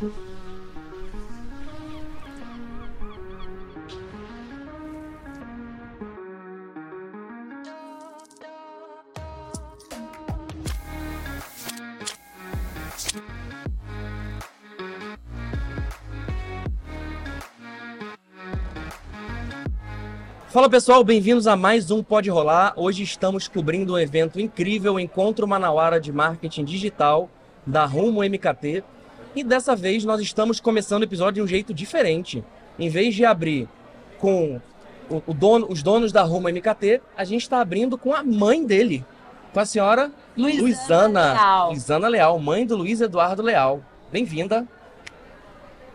Fala pessoal, bem-vindos a mais um Pode Rolar. Hoje estamos cobrindo um evento incrível, o Encontro Manauara de Marketing Digital da Rumo MKT. E dessa vez nós estamos começando o episódio de um jeito diferente. Em vez de abrir com o, o dono, os donos da Rumo MKT, a gente está abrindo com a mãe dele, com a senhora Luizana Luizana Leal. Luizana Leal, mãe do Luiz Eduardo Leal. Bem-vinda.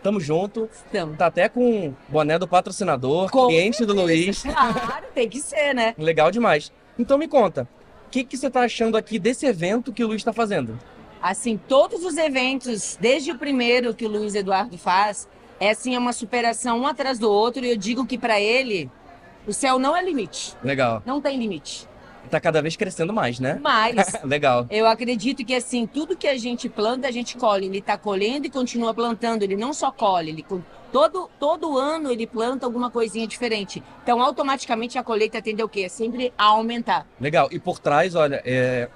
Tamo junto. Então, Tá até com o boné do patrocinador, Com cliente do Luiz. claro, tem que ser, né? Legal demais. Então me conta, o que, que você tá achando aqui desse evento que o Luiz está fazendo? Assim, todos os eventos, desde o primeiro que o Luiz Eduardo faz, é assim, é uma superação um atrás do outro. E eu digo que para ele, o céu não é limite. Legal. Não tem limite. Tá cada vez crescendo mais, né? Mas Legal. eu acredito que assim, tudo que a gente planta, a gente colhe. Ele tá colhendo e continua plantando. Ele não só colhe, ele todo todo ano ele planta alguma coisinha diferente. Então, automaticamente a colheita tende a o quê? É sempre a aumentar. Legal. E por trás, olha, é...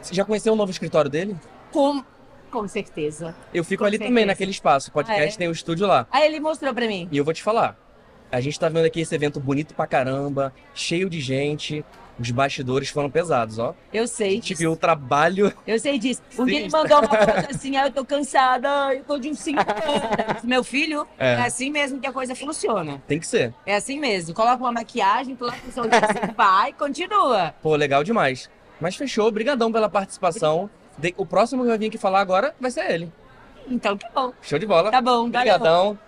você já conheceu o novo escritório dele? Com com certeza. Eu fico Com ali certeza. também, naquele espaço. O podcast Ah, é? tem o estúdio lá. Aí ele mostrou para mim. E eu vou te falar. A gente tá vendo aqui esse evento bonito pra caramba, cheio de gente. Os bastidores foram pesados, ó. Eu A sei gente disso. viu o trabalho. Eu sei disso. Um dia ele mandou uma foto assim, ah, eu tô cansada, eu tô de uns 5 anos. Meu filho, É. é. assim mesmo que a coisa funciona. Tem que ser. É assim mesmo. Coloca uma maquiagem, coloca o som assim, vai, continua. Pô, legal demais. Mas fechou, obrigadão pela participação. De- O próximo que vai vir aqui falar agora vai ser ele. Então tá bom. Show de bola. Tá bom, valeu. Obrigadão.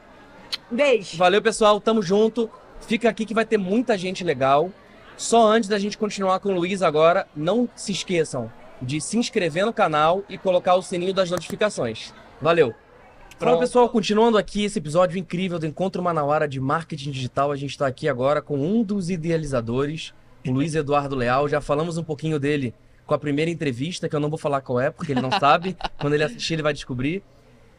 Beijo. Valeu, pessoal. Tamo junto. Fica aqui que vai ter muita gente legal. Só antes da gente continuar com o Luiz agora, não se esqueçam de se inscrever no canal e colocar o sininho das notificações. Valeu. Fala, pessoal. Continuando aqui esse episódio incrível do Encontro Manauara de Marketing Digital, a gente está aqui agora com um dos idealizadores, o Luiz Eduardo Leal. Já falamos um pouquinho dele com a primeira entrevista, que eu não vou falar qual é, porque ele não sabe. Quando ele assistir, ele vai descobrir.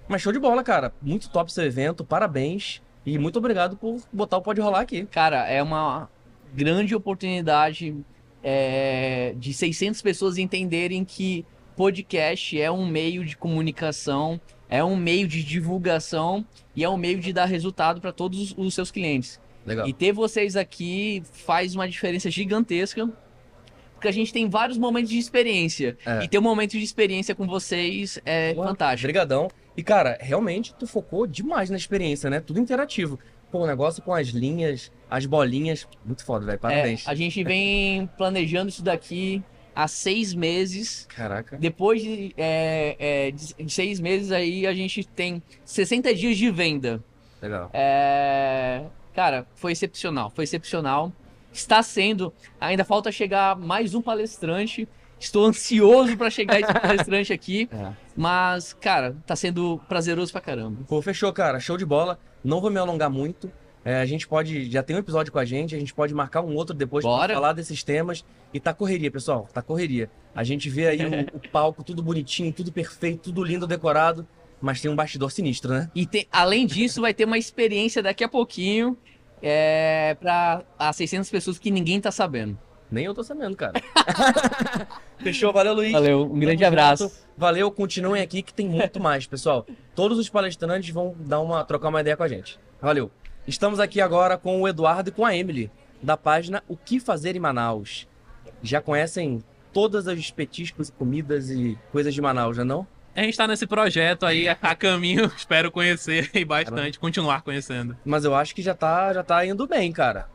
Mas show de bola, cara. Muito top seu evento, parabéns. E muito obrigado por botar o Pode Rolar aqui. Cara, é uma grande oportunidade é, de 600 pessoas entenderem que podcast é um meio de comunicação, é um meio de divulgação e é um meio de dar resultado para todos os seus clientes. Legal. E ter vocês aqui faz uma diferença gigantesca, porque a gente tem vários momentos de experiência. É. E ter um momento de experiência com vocês é Pô, fantástico. Obrigadão. E, cara, realmente tu focou demais na experiência, né? Tudo interativo. Pô, o negócio com as linhas, as bolinhas. Muito foda, velho. Parabéns. É, a gente vem planejando isso daqui há seis meses. Caraca. Depois de, é, é, de seis meses aí, a gente tem 60 dias de venda. Legal. É, cara, foi excepcional, foi excepcional. Está sendo, ainda falta chegar mais um palestrante. Estou ansioso para chegar esse palestrante aqui, É. mas, cara, tá sendo prazeroso pra caramba. Pô, fechou, cara. Show de bola. Não vou me alongar muito. É, a gente pode. Já tem um episódio com a gente, a gente pode marcar um outro depois Bora. pra falar desses temas. E tá correria, pessoal. Tá correria. A gente vê aí o, o palco, tudo bonitinho, tudo perfeito, tudo lindo, decorado. Mas tem um bastidor sinistro, né? E tem- além disso, vai ter uma experiência daqui a pouquinho é, para as 600 pessoas que ninguém tá sabendo. Nem eu tô sabendo, cara. Fechou, valeu, Luiz. Valeu, um grande Tamo abraço. junto. Valeu, continuem aqui que tem muito mais, pessoal. Todos os palestrantes vão dar uma, trocar uma ideia com a gente. Valeu. Estamos aqui agora com o Eduardo e com a Emily, da página O Que Fazer em Manaus. Já conhecem todas as petiscos, comidas e coisas de Manaus, já não? A gente tá nesse projeto aí a caminho, espero conhecer e bastante, continuar conhecendo. Mas eu acho que já tá, já tá indo bem, cara.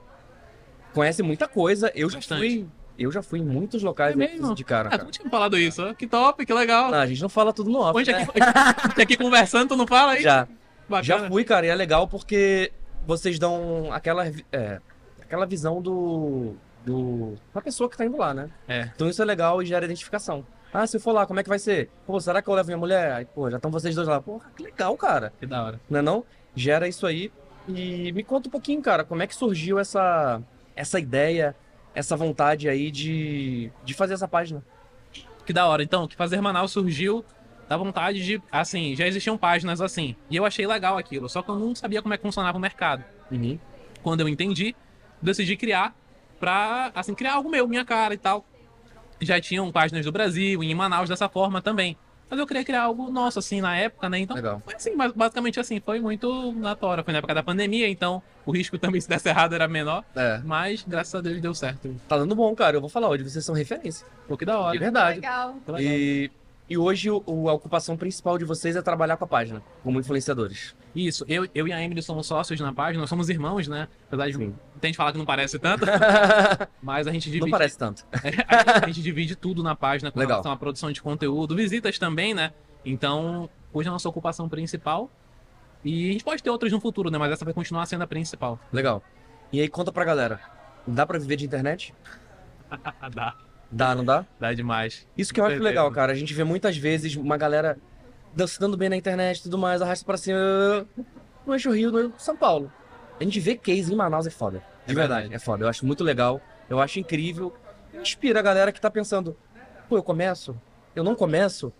Conhece muita coisa. Eu já Bastante. fui, eu já fui em muitos locais É mesmo? de cara, Ah, cara. tu não tinha falado isso, que top, que legal. Não, a gente não fala tudo no off, Hoje né? aqui, aqui conversando, tu não fala aí? Já. Bacana. Já fui, cara, e é legal porque vocês dão aquela, é, aquela visão do, do. da pessoa que tá indo lá, né? É. Então isso é legal e gera identificação. Ah, se eu for lá, como é que vai ser? Pô, será que eu levo minha mulher? Aí, pô, já estão vocês dois lá. Porra, que legal, cara. Que da hora. Não é não? Gera isso aí. E me conta um pouquinho, cara, como é que surgiu essa, essa ideia, essa vontade aí de, de fazer essa página? Que da hora. Então, o que fazer Manaus surgiu dá vontade de, assim, já existiam páginas assim. E eu achei legal aquilo, só que eu não sabia como é que funcionava o mercado. Uhum. Quando eu entendi, decidi criar pra, assim, criar algo meu, minha cara e tal. Já tinham páginas do Brasil, em Manaus dessa forma também. Mas eu queria criar algo nosso, assim, na época, né? Então, Legal. foi assim, mas basicamente assim, foi muito na tora. Foi na época da pandemia, então o risco também, se desse errado, era menor. É. Mas, graças a Deus, deu certo. Tá dando bom, cara. Eu vou falar hoje, vocês são referência. Pô, que da De hora. verdade. Legal. Que legal. E, e hoje o- a ocupação principal de vocês é trabalhar com a página, como influenciadores. Isso, eu, eu e a Emily somos sócios na página, nós somos irmãos, né? Apesar de Sim. tem gente falar que não parece tanto, mas a gente divide, Não parece tanto. a gente divide tudo na página com Legal. relação à produção de conteúdo, visitas também, né? Então, hoje é a nossa ocupação principal. E a gente pode ter outras no futuro, né? Mas essa vai continuar sendo a principal. Legal. E aí, conta pra galera. Dá pra viver de internet? dá, Dá, não dá? dá demais. Isso que eu acho legal, cara. A gente vê muitas vezes uma galera dan- se dando bem na internet e tudo mais, arrasta pra cima. No Eixo Rio, no São Paulo. A gente vê case em Manaus é foda. De É verdade. verdade. é foda. Eu acho muito legal. Eu acho incrível. Inspira a galera que tá pensando, pô, eu começo? Eu não começo?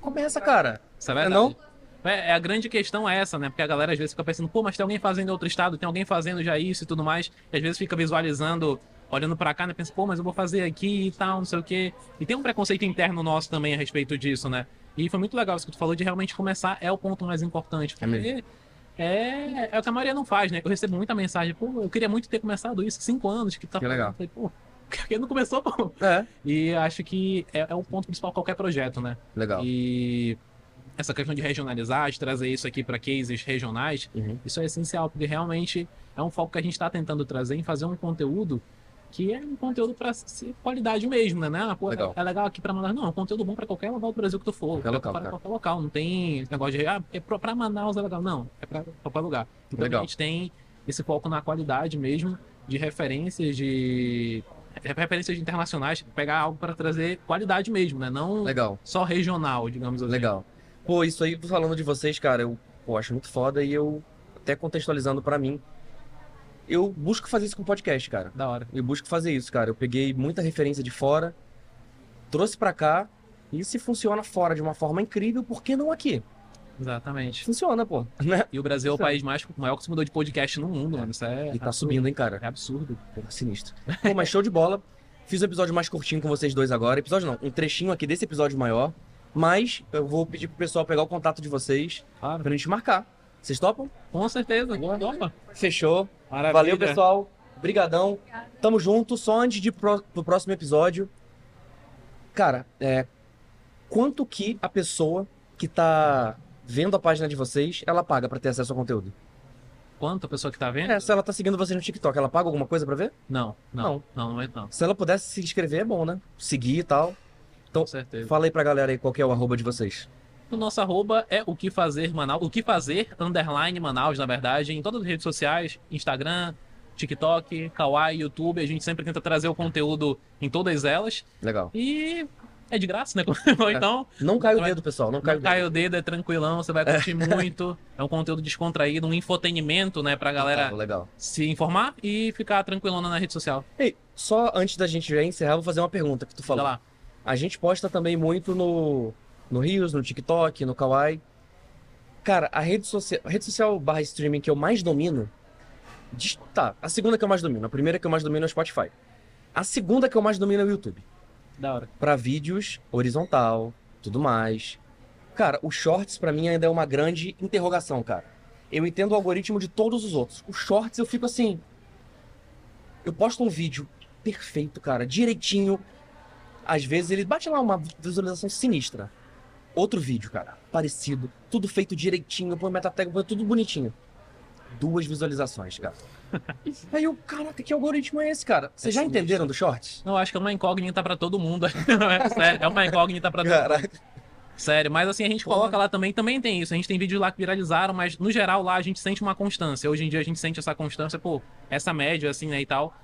Começa, cara. Isso é É verdade. não? É, é a grande questão é essa, né? Porque a galera às vezes fica pensando, pô, mas tem alguém fazendo em outro estado, tem alguém fazendo já isso e tudo mais. E às vezes fica visualizando, olhando pra cá, né? Pensa, pô, mas eu vou fazer aqui e tal, não sei o quê. E tem um preconceito interno nosso também a respeito disso, né? E foi muito legal isso que tu falou de realmente começar é o ponto mais importante. É mesmo. Porque é, é o que a maioria não faz, né? Eu recebo muita mensagem, pô, eu queria muito ter começado isso cinco anos que tá Que legal. Eu falei, pô, por que não começou, pô? É. E acho que é, é o ponto principal de qualquer projeto, né? Legal. E essa questão de regionalizar, de trazer isso aqui para cases regionais, Uhum. isso é essencial, porque realmente é um foco que a gente está tentando trazer em fazer um conteúdo que é um conteúdo para qualidade mesmo, né? né? Pô, Legal. É legal aqui para Manaus. Não, é um conteúdo bom para qualquer lugar do Brasil que tu for. Qualquer local, para qualquer local. Não tem esse negócio de, ah, é para Manaus é legal. Não, é para qualquer lugar. Então Legal. a gente tem esse foco na qualidade mesmo, de referências de referências internacionais, pegar algo para trazer qualidade mesmo, né? Não Legal. só regional, digamos assim. Legal. Pô, isso aí, falando de vocês, cara, eu pô, acho muito foda e eu, até contextualizando pra mim, eu busco fazer isso com podcast, cara. Da hora. Eu busco fazer isso, cara. Eu peguei muita referência de fora, trouxe pra cá, e se funciona fora de uma forma incrível, por que não aqui? Exatamente. Funciona, pô. Né? E o Brasil é o país mais maior consumidor de podcast no mundo, mano. Isso é. E tá absurdo. subindo, hein, cara. É absurdo. Pô, sinistro. Pô, mas show de bola. Fiz um episódio mais curtinho com vocês dois agora. Episódio não, um trechinho aqui desse episódio maior. Mas eu vou pedir pro pessoal pegar o contato de vocês Claro. pra gente marcar. Vocês topam? Com certeza. Opa. Fechou. Maravilha. Valeu, pessoal. Brigadão. Tamo junto. Só antes de pro, pro próximo episódio. Cara, é. Quanto que a pessoa que tá vendo a página de vocês, ela paga pra ter acesso ao conteúdo? Quanto a pessoa que tá vendo? É, se ela tá seguindo vocês no TikTok, ela paga alguma coisa pra ver? Não, não. Não, não é não. Se ela pudesse se inscrever, é bom, né? Seguir e tal. Então, Com certeza. fala aí pra galera aí qual que é o arroba de vocês. O nosso arroba é o que fazer Manaus. O que fazer, underline Manaus, na verdade, em todas as redes sociais, Instagram, TikTok, Kawaii, YouTube. A gente sempre tenta trazer o conteúdo em todas elas. Legal. E é de graça, né? Ou então, Não cai o dedo, pessoal. Não cai o não dedo. cai o dedo, é tranquilão, você vai curtir muito. É um conteúdo descontraído, um infotenimento, né? Pra galera Legal, legal. se informar e ficar tranquilona na rede social. Ei, só antes da gente já encerrar, eu vou fazer uma pergunta que tu falou. lá. A gente posta também muito no, no Rios, no TikTok, no Kawaii. Cara, a rede social, a rede social barra streaming que eu mais domino. Tá, a segunda que eu mais domino. A primeira que eu mais domino é o Spotify. A segunda que eu mais domino é o YouTube. Da hora. Pra vídeos horizontal, tudo mais. Cara, o Shorts pra mim ainda é uma grande interrogação, cara. Eu entendo o algoritmo de todos os outros. O Shorts eu fico assim. Eu posto um vídeo perfeito, cara, direitinho. Às vezes ele bate lá uma visualização sinistra. Outro vídeo, cara, parecido, tudo feito direitinho, põe metatag, põe tudo bonitinho. Duas visualizações, cara. Aí eu, caraca, que algoritmo é esse, cara? Vocês É já entenderam do Shorts? Não, acho que é uma incógnita pra todo mundo. é, sério, é uma incógnita pra todo mundo. Sério, mas assim, a gente Porra. coloca lá também, também tem isso. A gente tem vídeos lá que viralizaram, mas no geral lá a gente sente uma constância. Hoje em dia a gente sente essa constância, pô, essa média assim, né, e tal.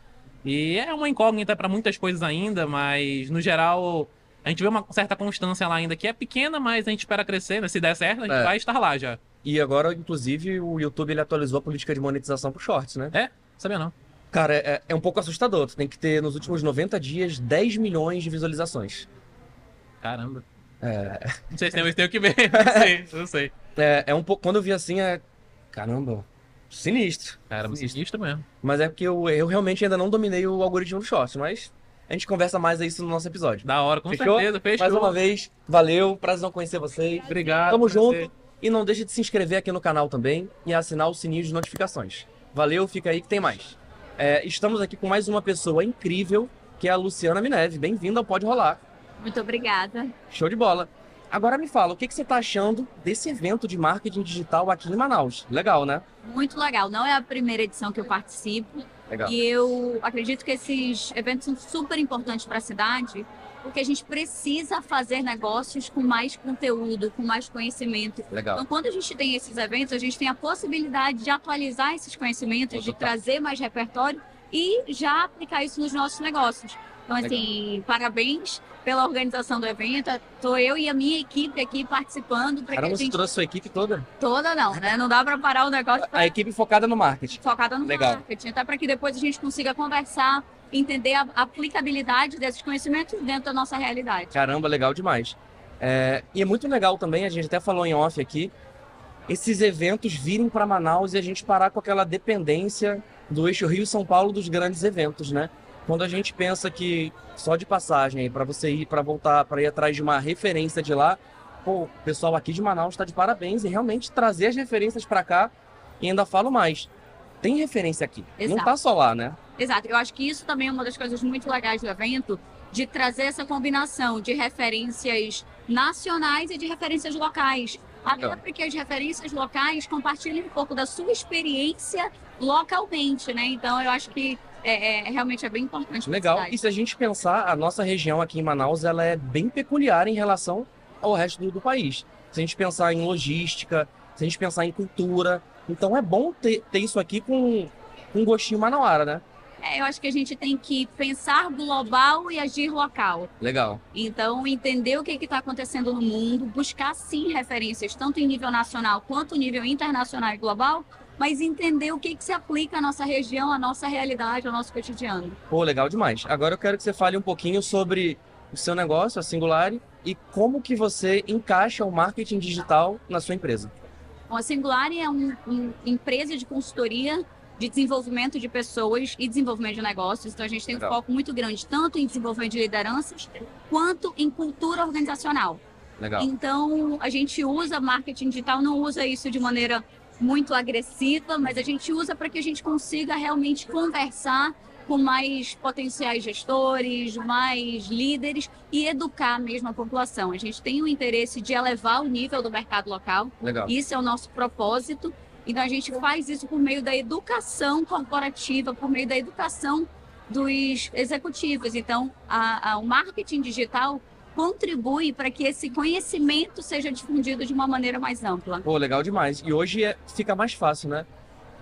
E é uma incógnita pra muitas coisas ainda, mas no geral a gente vê uma certa constância lá ainda, que é pequena, mas a gente espera crescer, né? Se der certo, a gente É. vai estar lá já. E agora, inclusive, o YouTube ele atualizou a política de monetização pro Shorts, né? Sabia não? Cara, é, é um pouco assustador. Tu tem que ter, nos últimos 90 dias, 10 milhões de visualizações. Caramba. É, Não sei se tem, tem que ver. Não sei, não sei. é, é um pouco. Quando eu vi assim, é. Caramba, sinistro. Cara, Sinistro. sinistro mesmo. Mas é porque eu, eu realmente ainda não dominei o algoritmo do short, mas a gente conversa mais isso no nosso episódio. Da hora, com Fechou? certeza. Fechou. Mais uma vez, valeu, prazer em conhecer vocês. Obrigado. Tamo junto. E não deixe de se inscrever aqui no canal também e assinar o sininho de notificações. Valeu, fica aí que tem mais. É, estamos aqui com mais uma pessoa incrível, que é a Luciana Mineve. Bem-vinda ao Pode Rolar. Muito obrigada. Show de bola. Agora me fala, o que, que você está achando desse evento de marketing digital aqui em Manaus? Legal, né? Muito legal. Não é a primeira edição que eu participo. Legal. E eu acredito que esses eventos são super importantes para a cidade, porque a gente precisa fazer negócios com mais conteúdo, com mais conhecimento. Legal. Então, quando a gente tem esses eventos, a gente tem a possibilidade de atualizar esses conhecimentos, de trazer mais repertório e já aplicar isso nos nossos negócios. Então, assim, parabéns pela organização do evento. Estou eu e a minha equipe aqui participando que Caramba, a você gente trouxe sua equipe toda? toda não, né? Não dá para parar o negócio pra A equipe focada no marketing. focada no Legal. marketing, até para que depois a gente consiga conversar, entender a aplicabilidade desses conhecimentos dentro da nossa realidade. Caramba, legal demais. É, e é muito legal também, a gente até falou em off aqui, esses eventos virem para Manaus e a gente parar com aquela dependência do eixo Rio-São Paulo dos grandes eventos, né? Quando a gente pensa que só de passagem para você ir, para voltar, para ir atrás de uma referência de lá, pô, o pessoal aqui de Manaus está de parabéns e realmente trazer as referências para cá e ainda falo mais. Tem referência aqui. Não Exato. tá só lá, né? Exato, eu acho que isso também é uma das coisas muito legais do evento, de trazer essa combinação de referências nacionais e de referências locais. Até porque as referências locais compartilham um pouco da sua experiência localmente, né? Então eu acho que é, é- realmente é bem importante. Legal. E se a gente pensar, a nossa região aqui em Manaus, ela é bem peculiar em relação ao resto do, do país. Se a gente pensar em logística, se a gente pensar em cultura, então é bom ter, ter isso aqui com com um gostinho manauara, né? É, eu acho que a gente tem que pensar global e agir local. Legal. Então, entender o que está acontecendo no mundo, buscar sim referências, tanto em nível nacional quanto em nível internacional e global, mas entender o que, que se aplica à nossa região, à nossa realidade, ao nosso cotidiano. Pô, legal demais. Agora eu quero que você fale um pouquinho sobre o seu negócio, a Singulari, e como que você encaixa o marketing digital na sua empresa. Bom, a Singulari é uma empresa de consultoria de desenvolvimento de pessoas e desenvolvimento de negócios. Então, a gente tem um Legal. foco muito grande, tanto em desenvolvimento de lideranças, quanto em cultura organizacional. Legal. Então, a gente usa marketing digital, não usa isso de maneira muito agressiva, mas a gente usa para que a gente consiga realmente conversar com mais potenciais gestores, mais líderes e educar mesmo a população. A gente tem o interesse de elevar o nível do mercado local, Legal. isso é o nosso propósito. Então, a gente faz isso por meio da educação corporativa, por meio da educação dos executivos. Então, a- a- o marketing digital contribui para que esse conhecimento seja difundido de uma maneira mais ampla. Pô, legal demais. E hoje é- fica mais fácil, né?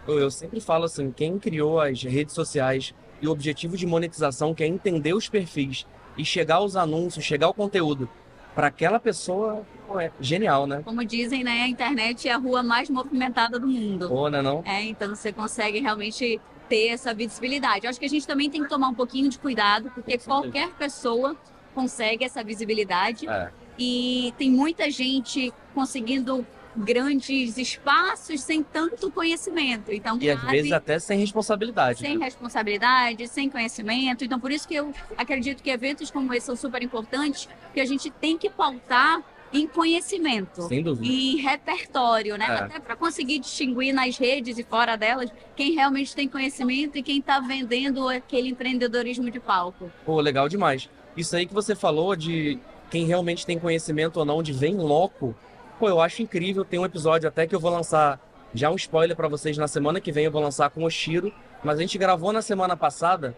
Eu, eu sempre falo assim, quem criou as redes sociais e o objetivo de monetização que é entender os perfis e chegar aos anúncios, chegar ao conteúdo para aquela pessoa, pô, é genial, né? Como dizem, né, a internet é a rua mais movimentada do mundo. Pô, né não? É, então você consegue realmente ter essa visibilidade. Eu acho que a gente também tem que tomar um pouquinho de cuidado, porque qualquer pessoa consegue essa visibilidade. É. E tem muita gente conseguindo grandes espaços sem tanto conhecimento. Então, E às vezes até sem responsabilidade. sem né? responsabilidade, sem conhecimento. Então, por isso que eu acredito que eventos como esse são super importantes, que a gente tem que pautar em conhecimento Sem dúvida. e repertório, né? É. Até para conseguir distinguir nas redes e fora delas quem realmente tem conhecimento e quem está vendendo aquele empreendedorismo de palco. Pô, legal demais. Isso aí que você falou de quem realmente tem conhecimento ou não, de vem loco. Pô, eu acho incrível. Tem um episódio até que eu vou lançar, já um spoiler pra vocês na semana que vem, eu vou lançar com o Shiro. Mas a gente gravou na semana passada,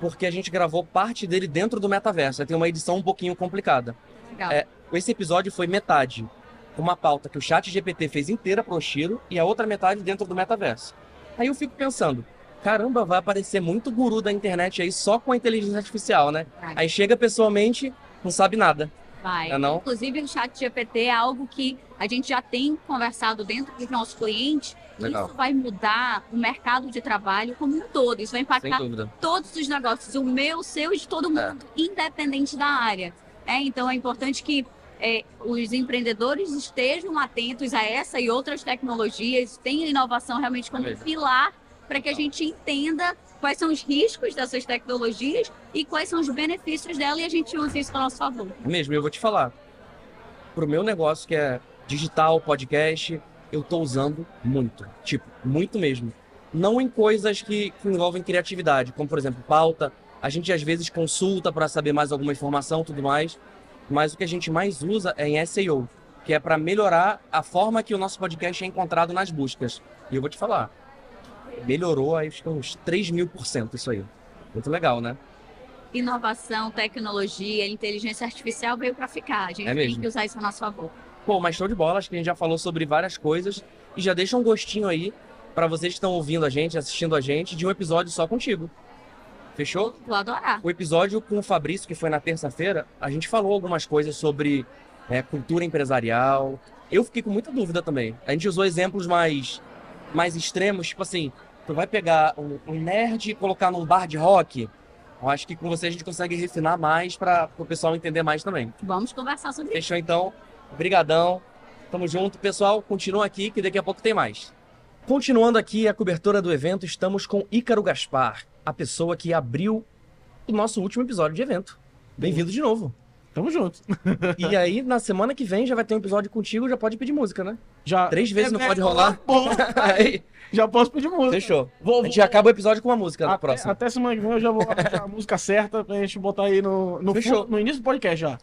porque a gente gravou parte dele dentro do metaverso. Aí Tem uma edição um pouquinho complicada. Legal. É. Esse episódio foi metade uma pauta que o chat GPT fez inteira pro Shiro e a outra metade dentro do metaverso. Aí eu fico pensando, caramba, vai aparecer muito guru da internet aí só com a inteligência artificial, né? Vai. Aí chega pessoalmente, não sabe nada. Vai. É não? Inclusive, o chat GPT é algo que a gente já tem conversado dentro dos nossos clientes. Legal. Isso vai mudar o mercado de trabalho como um todo. Isso vai impactar todos os negócios, o meu, o seu e de todo mundo, independente da área. É, então é importante que é, os empreendedores estejam atentos a essa e outras tecnologias, tenham inovação realmente como Beleza. pilar para que a gente entenda quais são os riscos dessas tecnologias e quais são os benefícios dela e a gente use isso a nosso favor. Mesmo, eu vou te falar. Pro meu negócio, que é digital, podcast, eu tô usando muito. Tipo, muito mesmo. Não em coisas que, que envolvem criatividade, como por exemplo, pauta. A gente às vezes consulta para saber mais alguma informação tudo mais. Mas o que a gente mais usa é em SEO, que é para melhorar a forma que o nosso podcast é encontrado nas buscas. E eu vou te falar, melhorou acho que uns 3 mil por cento isso aí. Muito legal, né? Inovação, tecnologia, inteligência artificial veio para ficar. A gente É tem mesmo. que usar isso a nosso favor. Pô, mas show de bola, acho que a gente já falou sobre várias coisas e já deixa um gostinho aí pra vocês que estão ouvindo a gente, assistindo a gente, de um episódio só contigo. Fechou? Vou adorar. O episódio com o Fabrício, que foi na terça-feira, a gente falou algumas coisas sobre é, cultura empresarial. Eu fiquei com muita dúvida também. A gente usou exemplos mais, mais extremos, tipo assim, tu vai pegar um, um nerd e colocar num bar de rock. Eu acho que com você a gente consegue refinar mais para o pessoal entender mais também. Vamos conversar sobre isso. Fechou então? Brigadão. Tamo junto, pessoal. Continua aqui que daqui a pouco tem mais. Continuando aqui a cobertura do evento, estamos com Ícaro Gaspar, a pessoa que abriu o nosso último episódio de evento. Bem-vindo de novo. Tamo junto. E aí, na semana que vem, já vai ter um episódio contigo, já pode pedir música, né? Já, Três vezes não É, pode é, rolar. Aí, já posso pedir música. fechou. Vou, A gente já acaba o episódio com uma música na até, próxima. até semana que vem eu já vou achar a música certa pra gente botar aí no, no, Fechou. fu- no início do podcast já.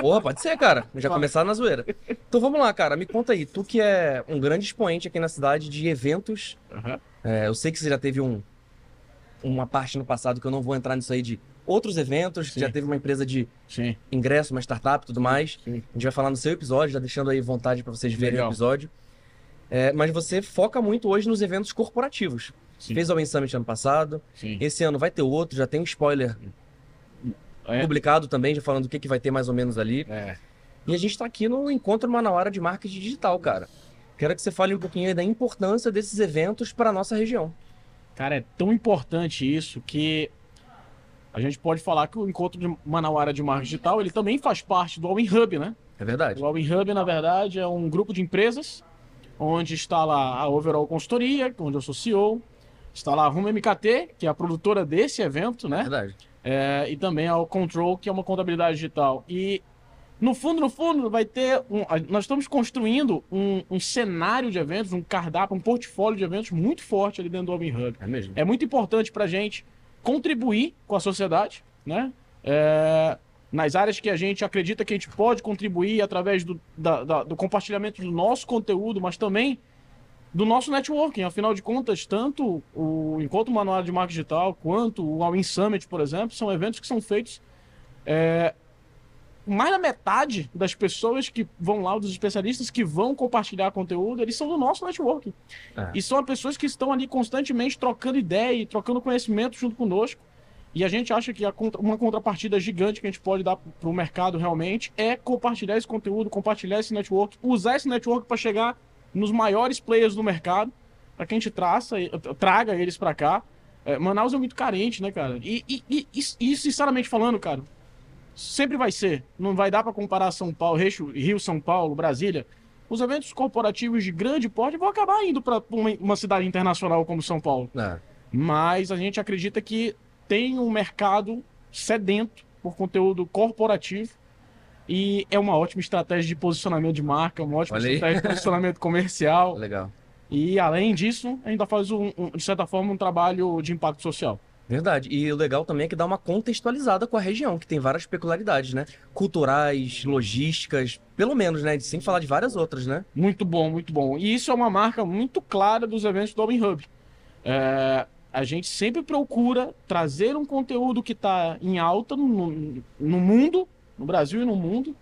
Porra, pode ser, cara. Já Fala. começar na zoeira. Então vamos lá, cara. Me conta aí. Tu que é um grande expoente aqui na cidade de eventos É, eu sei que você já teve um, uma parte no passado que eu não vou entrar nisso aí de outros eventos, Sim. já teve uma empresa de Sim. ingresso, uma startup e tudo mais. Sim. A gente vai falar no seu episódio, já deixando aí vontade para vocês verem Legal. o episódio. É, mas você foca muito hoje nos eventos corporativos. Sim. Fez o Open Summit ano passado, esse ano vai ter outro, já tem um spoiler É. publicado também, já falando o que, que vai ter mais ou menos ali. É. E a gente está aqui no Encontro Manauara de Marketing Digital, cara. Quero que você fale um pouquinho aí da importância desses eventos para nossa região. Cara, é tão importante isso que a gente pode falar que o encontro de Manauara de Marketing Digital, ele também faz parte do All In Hub, né? É verdade. O All In Hub, na verdade, é um grupo de empresas onde está lá a Overall Consultoria, onde eu sou CEO, está lá a Rumo MKT, que é a produtora desse evento, É né? verdade. É, e também ao Control, que é uma contabilidade digital. E no fundo, no fundo, vai ter. Um, a- nós estamos construindo um, um cenário de eventos, um cardápio, um portfólio de eventos muito forte ali dentro do Open Hub. É mesmo. É muito importante para a gente contribuir com a sociedade, né? É, nas áreas que a gente acredita que a gente pode contribuir através do, da- da- do compartilhamento do nosso conteúdo, mas também do nosso networking. Afinal de contas, tanto o Encontro Manual de Marketing Digital quanto o All In Summit, por exemplo, são eventos que são feitos. é, mais da metade das pessoas que vão lá, dos especialistas que vão compartilhar conteúdo, eles são do nosso networking. É. E são pessoas que estão ali constantemente trocando ideia e trocando conhecimento junto conosco. E a gente acha que uma contrapartida gigante que a gente pode dar para o mercado realmente é compartilhar esse conteúdo, compartilhar esse network, usar esse network para chegar nos maiores players do mercado, para que a gente traça, traga eles para cá. É, Manaus é muito carente, né, cara? E, e, e, e, e, sinceramente falando, cara, sempre vai ser. Não vai dar para comparar São Paulo, Rio, São Paulo, Brasília. Os eventos corporativos de grande porte vão acabar indo para uma, cidade internacional como São Paulo. É. Mas a gente acredita que tem um mercado sedento por conteúdo corporativo e é uma ótima estratégia de posicionamento de marca, uma ótima estratégia de posicionamento comercial. Legal. E além disso, ainda faz, um, um- de certa forma, um trabalho de impacto social. Verdade. E o legal também é que dá uma contextualizada com a região, que tem várias peculiaridades, né? Culturais, logísticas, pelo menos, né? Sem falar de várias outras, né? Muito bom, muito bom. E isso é uma marca muito clara dos eventos do Open Hub. É, a gente sempre procura trazer um conteúdo que está em alta no, no mundo, no Brasil e no mundo,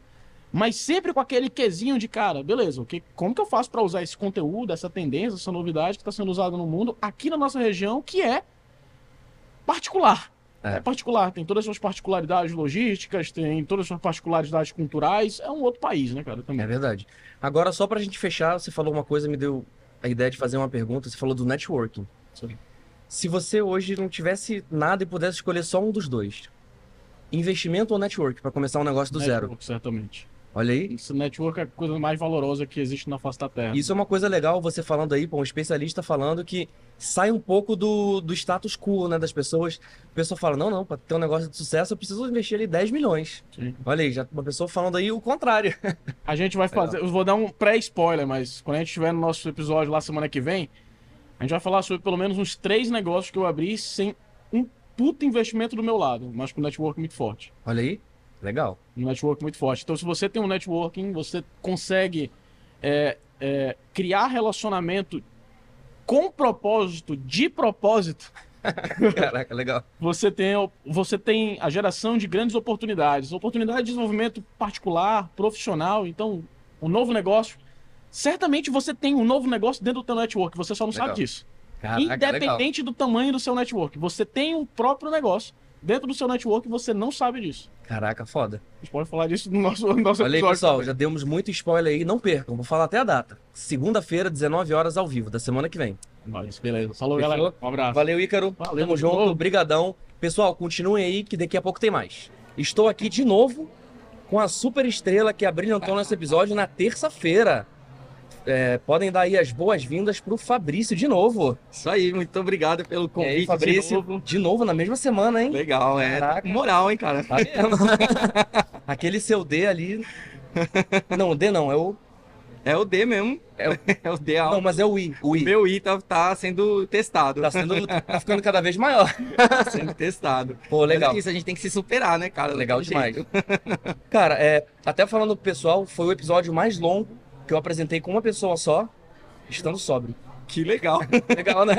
mas sempre com aquele quesinho de cara, beleza, que, como que eu faço para usar esse conteúdo, essa tendência, essa novidade que está sendo usada no mundo aqui na nossa região, que é particular. É. É. particular, tem todas as suas particularidades logísticas, tem todas as suas particularidades culturais, é um outro país, né, cara? Também. É verdade. Agora, só pra gente fechar, você falou uma coisa, me deu a ideia de fazer uma pergunta. Você falou do networking. Sim. Se você hoje não tivesse nada e pudesse escolher só um dos dois, investimento ou network, pra começar um negócio do zero, Network, Certamente. Olha aí. Esse network é a coisa mais valorosa que existe na face da Terra. Isso é uma coisa legal, você falando aí, pô, um especialista falando que sai um pouco do, do status quo, né, das pessoas. A pessoa fala, não, não, para ter um negócio de sucesso eu preciso investir ali 10 milhões. Sim. Olha aí, já uma pessoa falando aí o contrário. A gente vai fazer. Eu vou dar um pré-spoiler, mas quando a gente estiver no nosso episódio lá semana que vem, a gente vai falar sobre pelo menos uns três negócios que eu abri sem um puta investimento do meu lado, mas com um network muito forte. Olha aí, legal. Um network muito forte. Então, se você tem um networking, você consegue é, é, criar relacionamento com propósito, de propósito, Caraca, legal. você tem, você tem a geração de grandes oportunidades. Oportunidade de desenvolvimento particular, profissional. Então, um novo negócio. Certamente você tem um novo negócio dentro do teu network, você só não Legal. sabe disso. Caraca, legal. Independente do tamanho do seu network. Você tem um próprio negócio dentro do seu network você não sabe disso. Caraca, foda. A gente pode falar disso no nosso, no nosso Olha aí, pessoal, também. já demos muito spoiler aí, não percam, vou falar até a data. Segunda-feira, 19 horas ao vivo, da semana que vem. Mas, beleza. Falou, Fechou? galera. Um abraço. Valeu, Ícaro. Valeu, Tamo junto, novo. brigadão. Pessoal, continuem aí que daqui a pouco tem mais. Estou aqui de novo com a super estrela que abrilhantou nosso episódio na terça-feira. É, podem dar aí as boas-vindas pro Fabrício de novo. Isso aí, muito obrigado pelo E aí, convite. Fabrício, de novo. de novo na mesma semana, hein? Legal, é. Caraca. Moral, hein, cara. Tá? Aquele seu D ali. Não, o D não, é o. É o D mesmo. É o- É o D Não, alto. mas é o I. O O I. meu I tá, tá sendo testado. Tá sendo. Tá ficando cada vez maior. Tá sendo testado. Pô, legal. Mas é isso, a gente tem que se superar, né, cara? Legal Não demais. jeito. Cara, é, até falando pro pessoal, foi o episódio mais longo que eu apresentei com uma pessoa só, estando sóbrio. Que legal. Legal, né?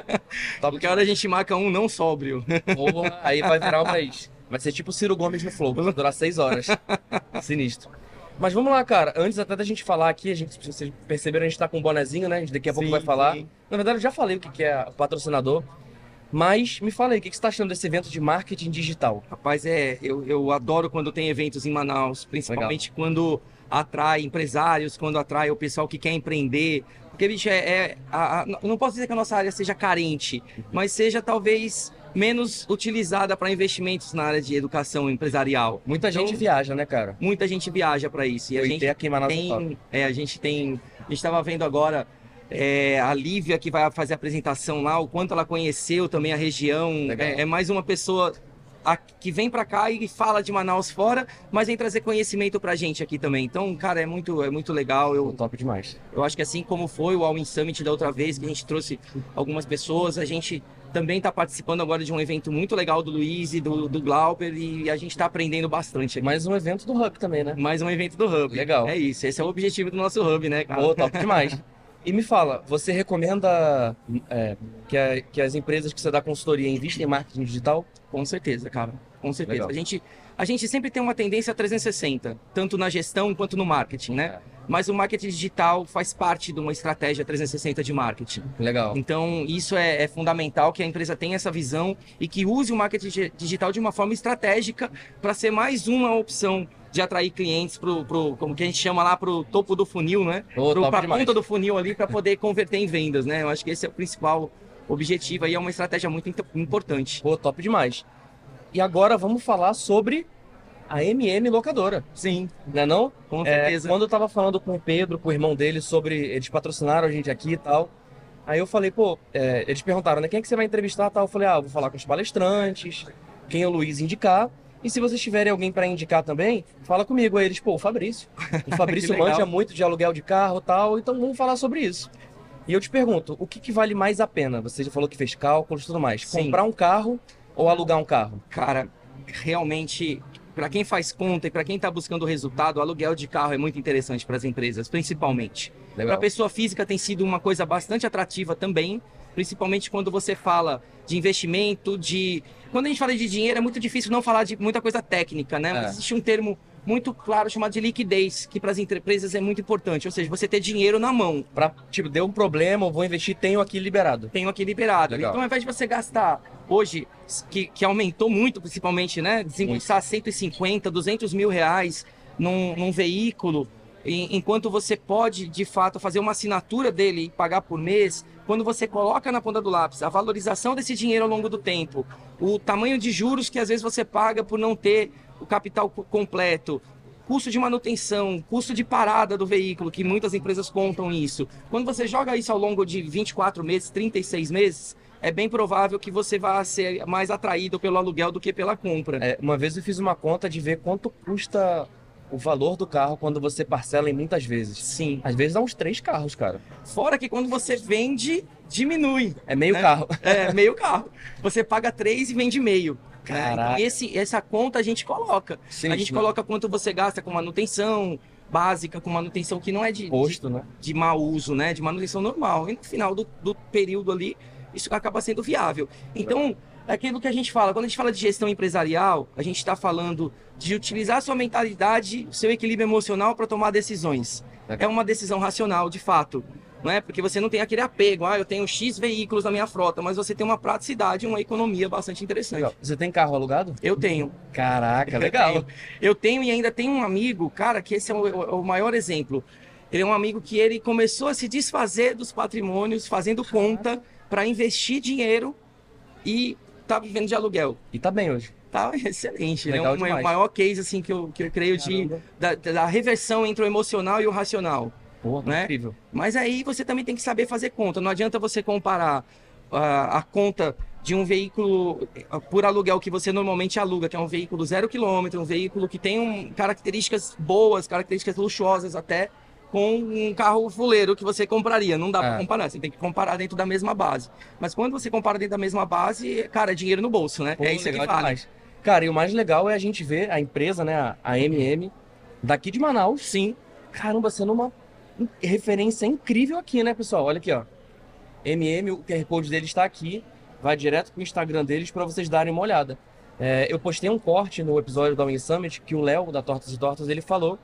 Top Porque a hora a gente marca um não sóbrio. Porra, aí vai virar uma mês. Vai ser tipo o Ciro Gomes no Flow, vai durar seis horas. Sinistro. Mas vamos lá, cara. Antes até da gente falar aqui, a gente, vocês perceberam, a gente tá com um bonezinho, né? A gente daqui a pouco Sim, vai falar. sim. Na verdade, eu já falei o que é o patrocinador. Mas me fala aí, o que você tá achando desse evento de marketing digital? Rapaz, é, eu, eu adoro quando tem eventos em Manaus, principalmente quando atrai empresários, quando atrai o pessoal que quer empreender. Porque, bicho, é, é- a- a- não posso dizer que a nossa área seja carente, mas seja talvez menos utilizada para investimentos na área de educação empresarial. Muita gente Então- viaja, né, cara? Muita gente viaja para isso. E a gente aqui tem, é, a gente tem, a gente estava vendo agora é, a Lívia que vai fazer a apresentação lá, o quanto ela conheceu também a região. É, é mais uma pessoa que vem para cá e fala de Manaus fora, mas vem trazer conhecimento pra gente aqui também. Então, cara, é muito, é muito legal. Eu, top demais. eu acho que assim como foi o All In Summit da outra vez, que a gente trouxe algumas pessoas, a gente também está participando agora de um evento muito legal do Luiz e do, do Glauber e a gente está aprendendo bastante aqui. Mais um evento do Hub também, né? Mais um evento do Hub. Legal. É isso, esse é o objetivo do nosso Hub, né, cara? Pô, top demais. E me fala, você recomenda é, que, a- que as empresas que você dá consultoria investem em marketing digital? Com certeza, cara. Com certeza. Legal. A gente, a gente sempre tem uma tendência 360, tanto na gestão quanto no marketing, né? Mas o marketing digital faz parte de uma estratégia 360 de marketing. Legal. Então, isso é, é fundamental que a empresa tenha essa visão e que use o marketing gi- digital de uma forma estratégica para ser mais uma opção de atrair clientes pro, pro como que a gente chama lá pro topo do funil, né? Pô, Pro, pra demais. ponta do funil ali para poder converter em vendas, né? Eu acho que esse é o principal objetivo aí, é uma estratégia muito importante. Pô, top demais. E agora vamos falar sobre a MM Locadora, Sim, né não? com É, certeza. quando eu tava falando com o Pedro, com o irmão dele, sobre eles patrocinaram a gente aqui e tal, aí eu falei, pô, é, eles perguntaram, né, quem é que você vai entrevistar e tal? Eu falei, ah, eu vou falar com os palestrantes, quem o Luiz indicar, e se vocês tiverem alguém para indicar também, fala comigo. Aí eles, pô, o Fabrício. O Fabrício manja muito de aluguel de carro e tal, então vamos falar sobre isso. E eu te pergunto, o que, que vale mais a pena? Você já falou que fez cálculos e tudo mais. Sim. Comprar um carro ou alugar um carro? Cara, realmente, para quem faz conta e para quem está buscando resultado, o aluguel de carro é muito interessante para as empresas, principalmente. Para a pessoa física tem sido uma coisa bastante atrativa também, principalmente quando você fala de investimento, de. Quando a gente fala de dinheiro, é muito difícil não falar de muita coisa técnica, né? É. Mas existe um termo muito claro chamado de liquidez, que para as empresas é muito importante, ou seja, você ter dinheiro na mão. Pra, tipo, deu um problema, eu vou investir, tenho aqui liberado. tenho aqui liberado. Legal. Então, ao invés de você gastar hoje, que, que aumentou muito, principalmente, né? Desembolsar 150, 200 mil reais num, num veículo, enquanto você pode, de fato, fazer uma assinatura dele e pagar por mês, quando você coloca na ponta do lápis a valorização desse dinheiro ao longo do tempo, o tamanho de juros que às vezes você paga por não ter o capital co- completo, custo de manutenção, custo de parada do veículo, que muitas empresas contam isso. Quando você joga isso ao longo de 24 meses, 36 meses, é bem provável que você vá ser mais atraído pelo aluguel do que pela compra. É, uma vez eu fiz uma conta de ver quanto custa o valor do carro quando você parcela em muitas vezes. Sim. Às vezes dá uns três carros, cara. Fora que quando você vende, diminui. É meio né? carro. É, meio carro. Você paga três e vende meio. Caraca. Então, esse, essa conta a gente coloca. Sim, a gente sim. coloca quanto você gasta com manutenção básica, com manutenção que não é de, de, Posto, né? de mau uso, né? De manutenção normal. E no final do, do período ali, isso acaba sendo viável. Então, é aquilo que a gente fala, quando a gente fala de gestão empresarial, a gente está falando de utilizar sua mentalidade, seu equilíbrio emocional para tomar decisões. É uma decisão racional, de fato. Não é? Porque você não tem aquele apego, ah, eu tenho X veículos na minha frota, mas você tem uma praticidade e uma economia bastante interessante. Legal. Você tem carro alugado? Eu tenho. Caraca, Eu legal. tenho. Eu tenho e ainda tenho um amigo, cara, que esse é o, o- o maior exemplo. Ele é um amigo que ele começou a se desfazer dos patrimônios, fazendo conta para investir dinheiro e tá vivendo de aluguel. E tá bem hoje. Tá excelente. Ele é Legal um, demais. o maior case assim que eu, que eu creio de, da, da reversão entre o emocional e o racional. Pô, Né? incrível. Mas aí você também tem que saber fazer conta. Não adianta você comparar ah, a conta de um veículo ah, por aluguel que você normalmente aluga, que é um veículo zero quilômetro, um veículo que tem um, características boas, características luxuosas até, com um carro fuleiro que você compraria. Não dá É. pra comparar, você tem que comparar dentro da mesma base. Mas quando você compara dentro da mesma base, cara, é dinheiro no bolso, né? Pô, é isso que vale. demais. Cara, e o mais legal é a gente ver a empresa, né, a- MM, daqui de Manaus, Sim, caramba, sendo uma referência incrível aqui, né, pessoal? Olha aqui, ó. MM, o QR Code deles está aqui. Vai direto pro Instagram deles para vocês darem uma olhada. É, eu postei um corte no episódio da Win Summit que o Léo, da Tortas e Tortas, ele falou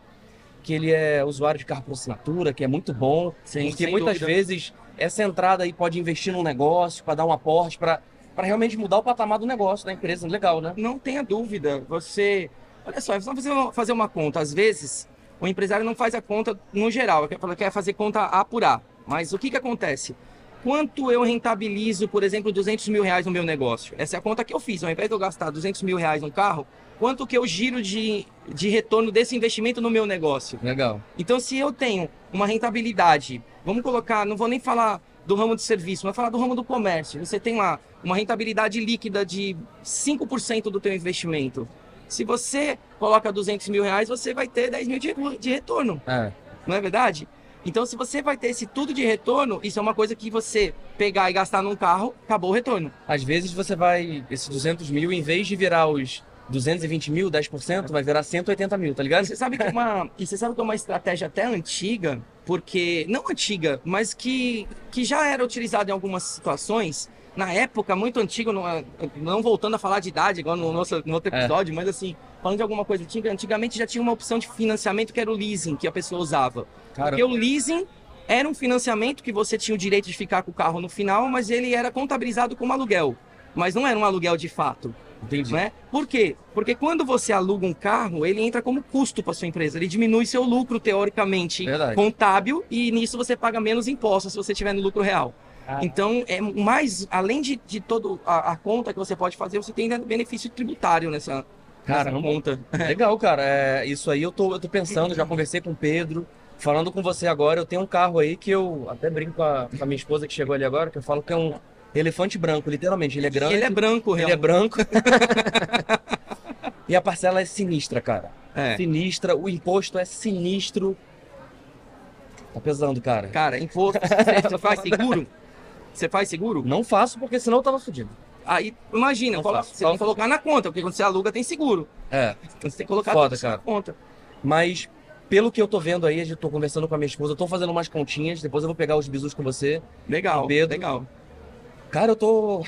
que ele é usuário de carro por assinatura, que é muito bom, Sim, porque sem muitas dúvida. vezes essa entrada aí pode investir num negócio, para dar um aporte, para realmente mudar o patamar do negócio, da empresa. Legal, né? Não tenha dúvida. Você. Olha só, vamos fazer uma, fazer uma conta. Às vezes, o empresário não faz a conta no geral, quer, quer fazer conta a apurar. Mas o que, que acontece? Quanto eu rentabilizo, por exemplo, 200 mil reais no meu negócio? Essa é a conta que eu fiz. Ao invés de eu gastar 200 mil reais num carro, quanto que eu giro de, de retorno desse investimento no meu negócio? Legal. Então, se eu tenho uma rentabilidade, vamos colocar, não vou nem falar do ramo de serviço, mas falar do ramo do comércio. Você tem lá uma rentabilidade líquida de 5% do teu investimento. Se você coloca 200 mil reais, você vai ter 10 mil de, de retorno, É. não é verdade? Então, se você vai ter esse tudo de retorno, isso é uma coisa que você pegar e gastar num carro, acabou o retorno. Às vezes você vai, esses 200 mil, em vez de virar os 220 mil, 10%, vai virar 180 mil, tá ligado? Você sabe que é uma, e você sabe que é uma estratégia até antiga, porque não antiga, mas que, que já era utilizada em algumas situações. Na época, muito antiga, não, não voltando a falar de idade, igual no, nosso, no outro É. episódio, mas assim, falando de alguma coisa antiga, antigamente já tinha uma opção de financiamento que era o leasing, que a pessoa usava. Cara, Porque o leasing era um financiamento que você tinha o direito de ficar com o carro no final, mas ele era contabilizado como aluguel. Mas não era um aluguel de fato entendi. né? Por quê? Porque quando você aluga um carro, ele entra como custo para sua empresa. Ele diminui seu lucro, teoricamente, Verdade. contábil, e nisso você paga menos impostos se você tiver no lucro real. Ah. Então, é mais, além de, de toda a, conta que você pode fazer, você tem benefício tributário nessa, nessa Caramba. conta. Legal, cara. É, isso aí eu tô, eu tô pensando, já conversei com o Pedro. Falando com você agora, eu tenho um carro aí que eu até brinco com a, com a minha esposa que chegou ali agora, que eu falo que é um elefante branco, literalmente. Ele é grande, Ele é branco, ele é realmente. branco. e a parcela é sinistra, cara. É. Sinistra, o imposto é sinistro. Tá pesando, cara. Cara, imposto, você, faz seguro? Você faz seguro? Não faço porque senão eu tava fudido. Aí, imagina, Não colo- faço. você tem que colocar na conta, porque quando você aluga tem seguro. É. Então você tem que colocar Foda, na conta. Mas pelo que eu tô vendo aí, eu tô conversando com a minha esposa, eu tô fazendo umas continhas, depois eu vou pegar os bisus com você. Legal, Pedro. legal. Cara, eu tô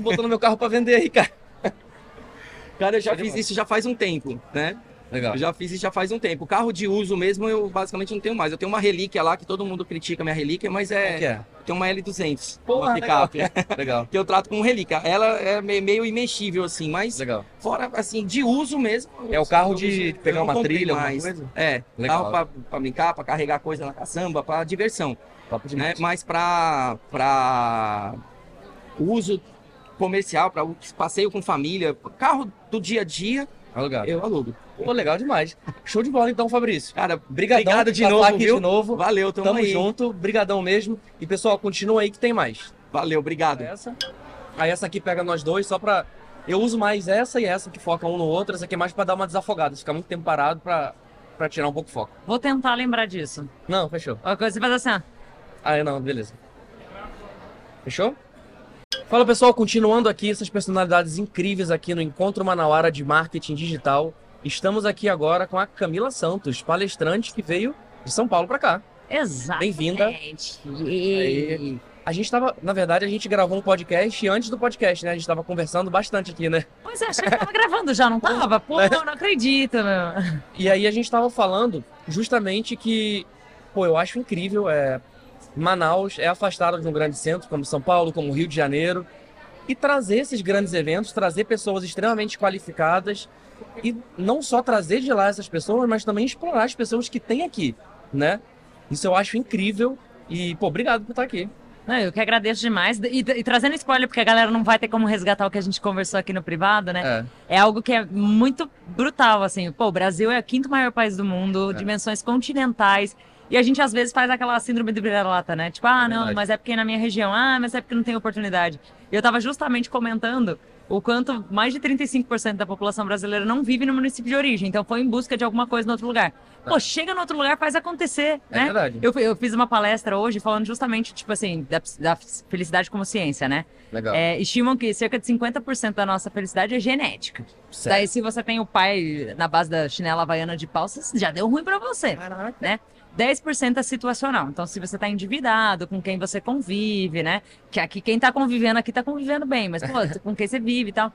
botando meu carro pra vender aí, cara. Cara, eu já fiz isso já faz um tempo, né? Legal. Eu já fiz isso já faz um tempo. Carro de uso mesmo, eu basicamente não tenho mais. Eu tenho uma relíquia lá, que todo mundo critica a minha relíquia, mas Qual que é. é? Eu tenho uma L200. Porra, uma picape. Legal. que eu trato como relíquia. Ela é me- meio imexível, assim, mas Legal. fora, assim, de uso mesmo. É o carro de pegar uma trilha, alguma mais. coisa? É, Legal. carro pra, pra brincar, pra carregar coisa na caçamba, pra diversão. Papo de né? Mas pra, pra uso comercial, para passeio com família, carro do dia a dia, Alugado. Eu alugo. Pô, legal demais. Show de bola então, Fabrício. Cara, Brigadão obrigado de novo, aqui viu? de novo. Valeu, tamo, Tamo aí. junto, brigadão mesmo. E pessoal, continua aí que tem mais. Valeu, obrigado. Essa. Aí essa aqui pega nós dois só pra. Eu uso mais essa e essa que foca um no outro. Essa aqui é mais pra dar uma desafogada, ficar muito tempo parado pra, pra tirar um pouco o foco. Vou tentar lembrar disso. Não, fechou. Uma coisa você faz assim, ó. Ah, não, beleza. Fechou? Fala pessoal, continuando aqui essas personalidades incríveis aqui no Encontro Manauara de Marketing Digital. Estamos aqui agora com a Camila Santos, palestrante que veio de São Paulo pra cá. Exato. Bem-vinda. A gente tava, na verdade, a gente gravou um podcast antes do podcast, né? A gente tava conversando bastante aqui, né? Pois é, achei que tava gravando já, não tava? Pô, Né? não acredito, meu. E aí a gente tava falando justamente que, pô, eu acho incrível, é, Manaus é afastado de um grande centro como São Paulo, como Rio de Janeiro, e trazer esses grandes eventos, trazer pessoas extremamente qualificadas e não só trazer de lá essas pessoas, mas também explorar as pessoas que tem aqui, né? Isso eu acho incrível e, pô, obrigado por estar aqui. Não, eu que agradeço demais. E, e trazendo spoiler, porque a galera não vai ter como resgatar o que a gente conversou aqui no privado, né? É, É algo que é muito brutal, assim. Pô, o Brasil é o quinto maior país do mundo, É. dimensões continentais. E a gente às vezes faz aquela síndrome de vira-lata, né? Tipo, ah, não, verdade. mas é porque na minha região, ah, mas é porque não tem oportunidade. E eu tava justamente comentando o quanto mais de 35% da população brasileira não vive no município de origem. Então foi em busca de alguma coisa no outro lugar. Pô, chega no outro lugar, faz acontecer, é né? verdade. Eu, eu fiz uma palestra hoje falando justamente, tipo assim, da, da felicidade como ciência, né? Legal. É, estimam que cerca de 50% da nossa felicidade é genética. Sério. Daí, se você tem o pai na base da chinela havaiana de pau, já deu ruim pra você, Caraca. né? 10% é situacional. Então, se você tá endividado, com quem você convive, né? Que aqui quem tá convivendo aqui tá convivendo bem, mas, pô, com quem você vive e tal.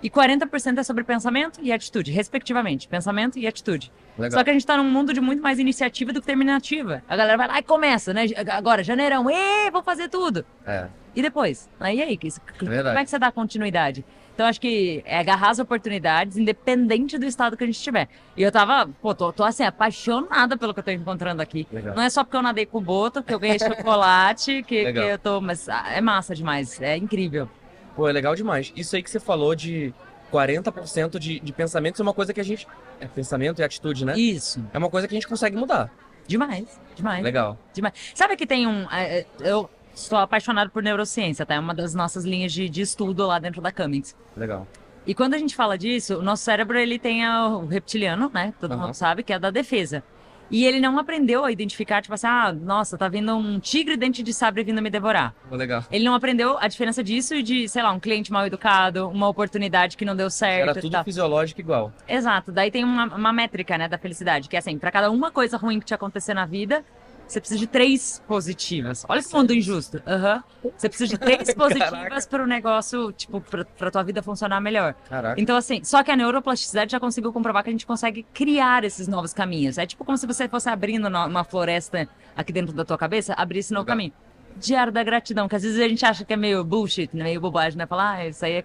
E 40% é sobre pensamento e atitude, respectivamente. Pensamento e atitude. Legal. Só que a gente tá num mundo de muito mais iniciativa do que terminativa. A galera vai lá e começa, né? Agora, janeirão, ê, vou fazer tudo. É, E depois? Aí, aí, isso- verdade. como é que você dá continuidade? Então, acho que é agarrar as oportunidades, independente do estado que a gente estiver. E eu tava, pô, tô, tô assim, apaixonada pelo que eu tô encontrando aqui. legal. Não é só porque eu nadei com o Boto, que eu ganhei chocolate, que, que eu tô. Mas ah, é massa demais, é incrível. Pô, é legal demais. Isso aí que você falou de 40% de, de pensamentos é uma coisa que a gente. É pensamento e atitude, né? Isso. É uma coisa que a gente consegue mudar. Demais, demais. Legal. Demais. Sabe que tem um. é, é, Eu sou apaixonado por neurociência, tá? É uma das nossas linhas de, de estudo lá dentro da Cummings. Legal. E quando a gente fala disso, o nosso cérebro ele tem o reptiliano, né? Todo Aham. mundo sabe, que é da defesa. E ele não aprendeu a identificar, tipo assim, ah, nossa, tá vindo um tigre dente de sabre vindo me devorar. Legal. Ele não aprendeu a diferença disso e de, sei lá, um cliente mal educado, uma oportunidade que não deu certo. Era tudo tal. fisiológico igual. Exato. Daí tem uma, uma métrica, né, da felicidade, que é assim, pra cada uma coisa ruim que te acontecer na vida, você precisa de três positivas. Olha que mundo injusto. Aham. Você precisa de três positivas para o negócio, tipo, pra tua vida funcionar melhor. Caraca. Então, assim, só que a neuroplasticidade já conseguiu comprovar que a gente consegue criar esses novos caminhos. É tipo como se você fosse abrindo uma floresta aqui dentro da tua cabeça, abrir esse novo Legal. caminho. Diário da gratidão, que às vezes a gente acha que é meio bullshit, né, meio bobagem, né? Falar, ah, isso aí é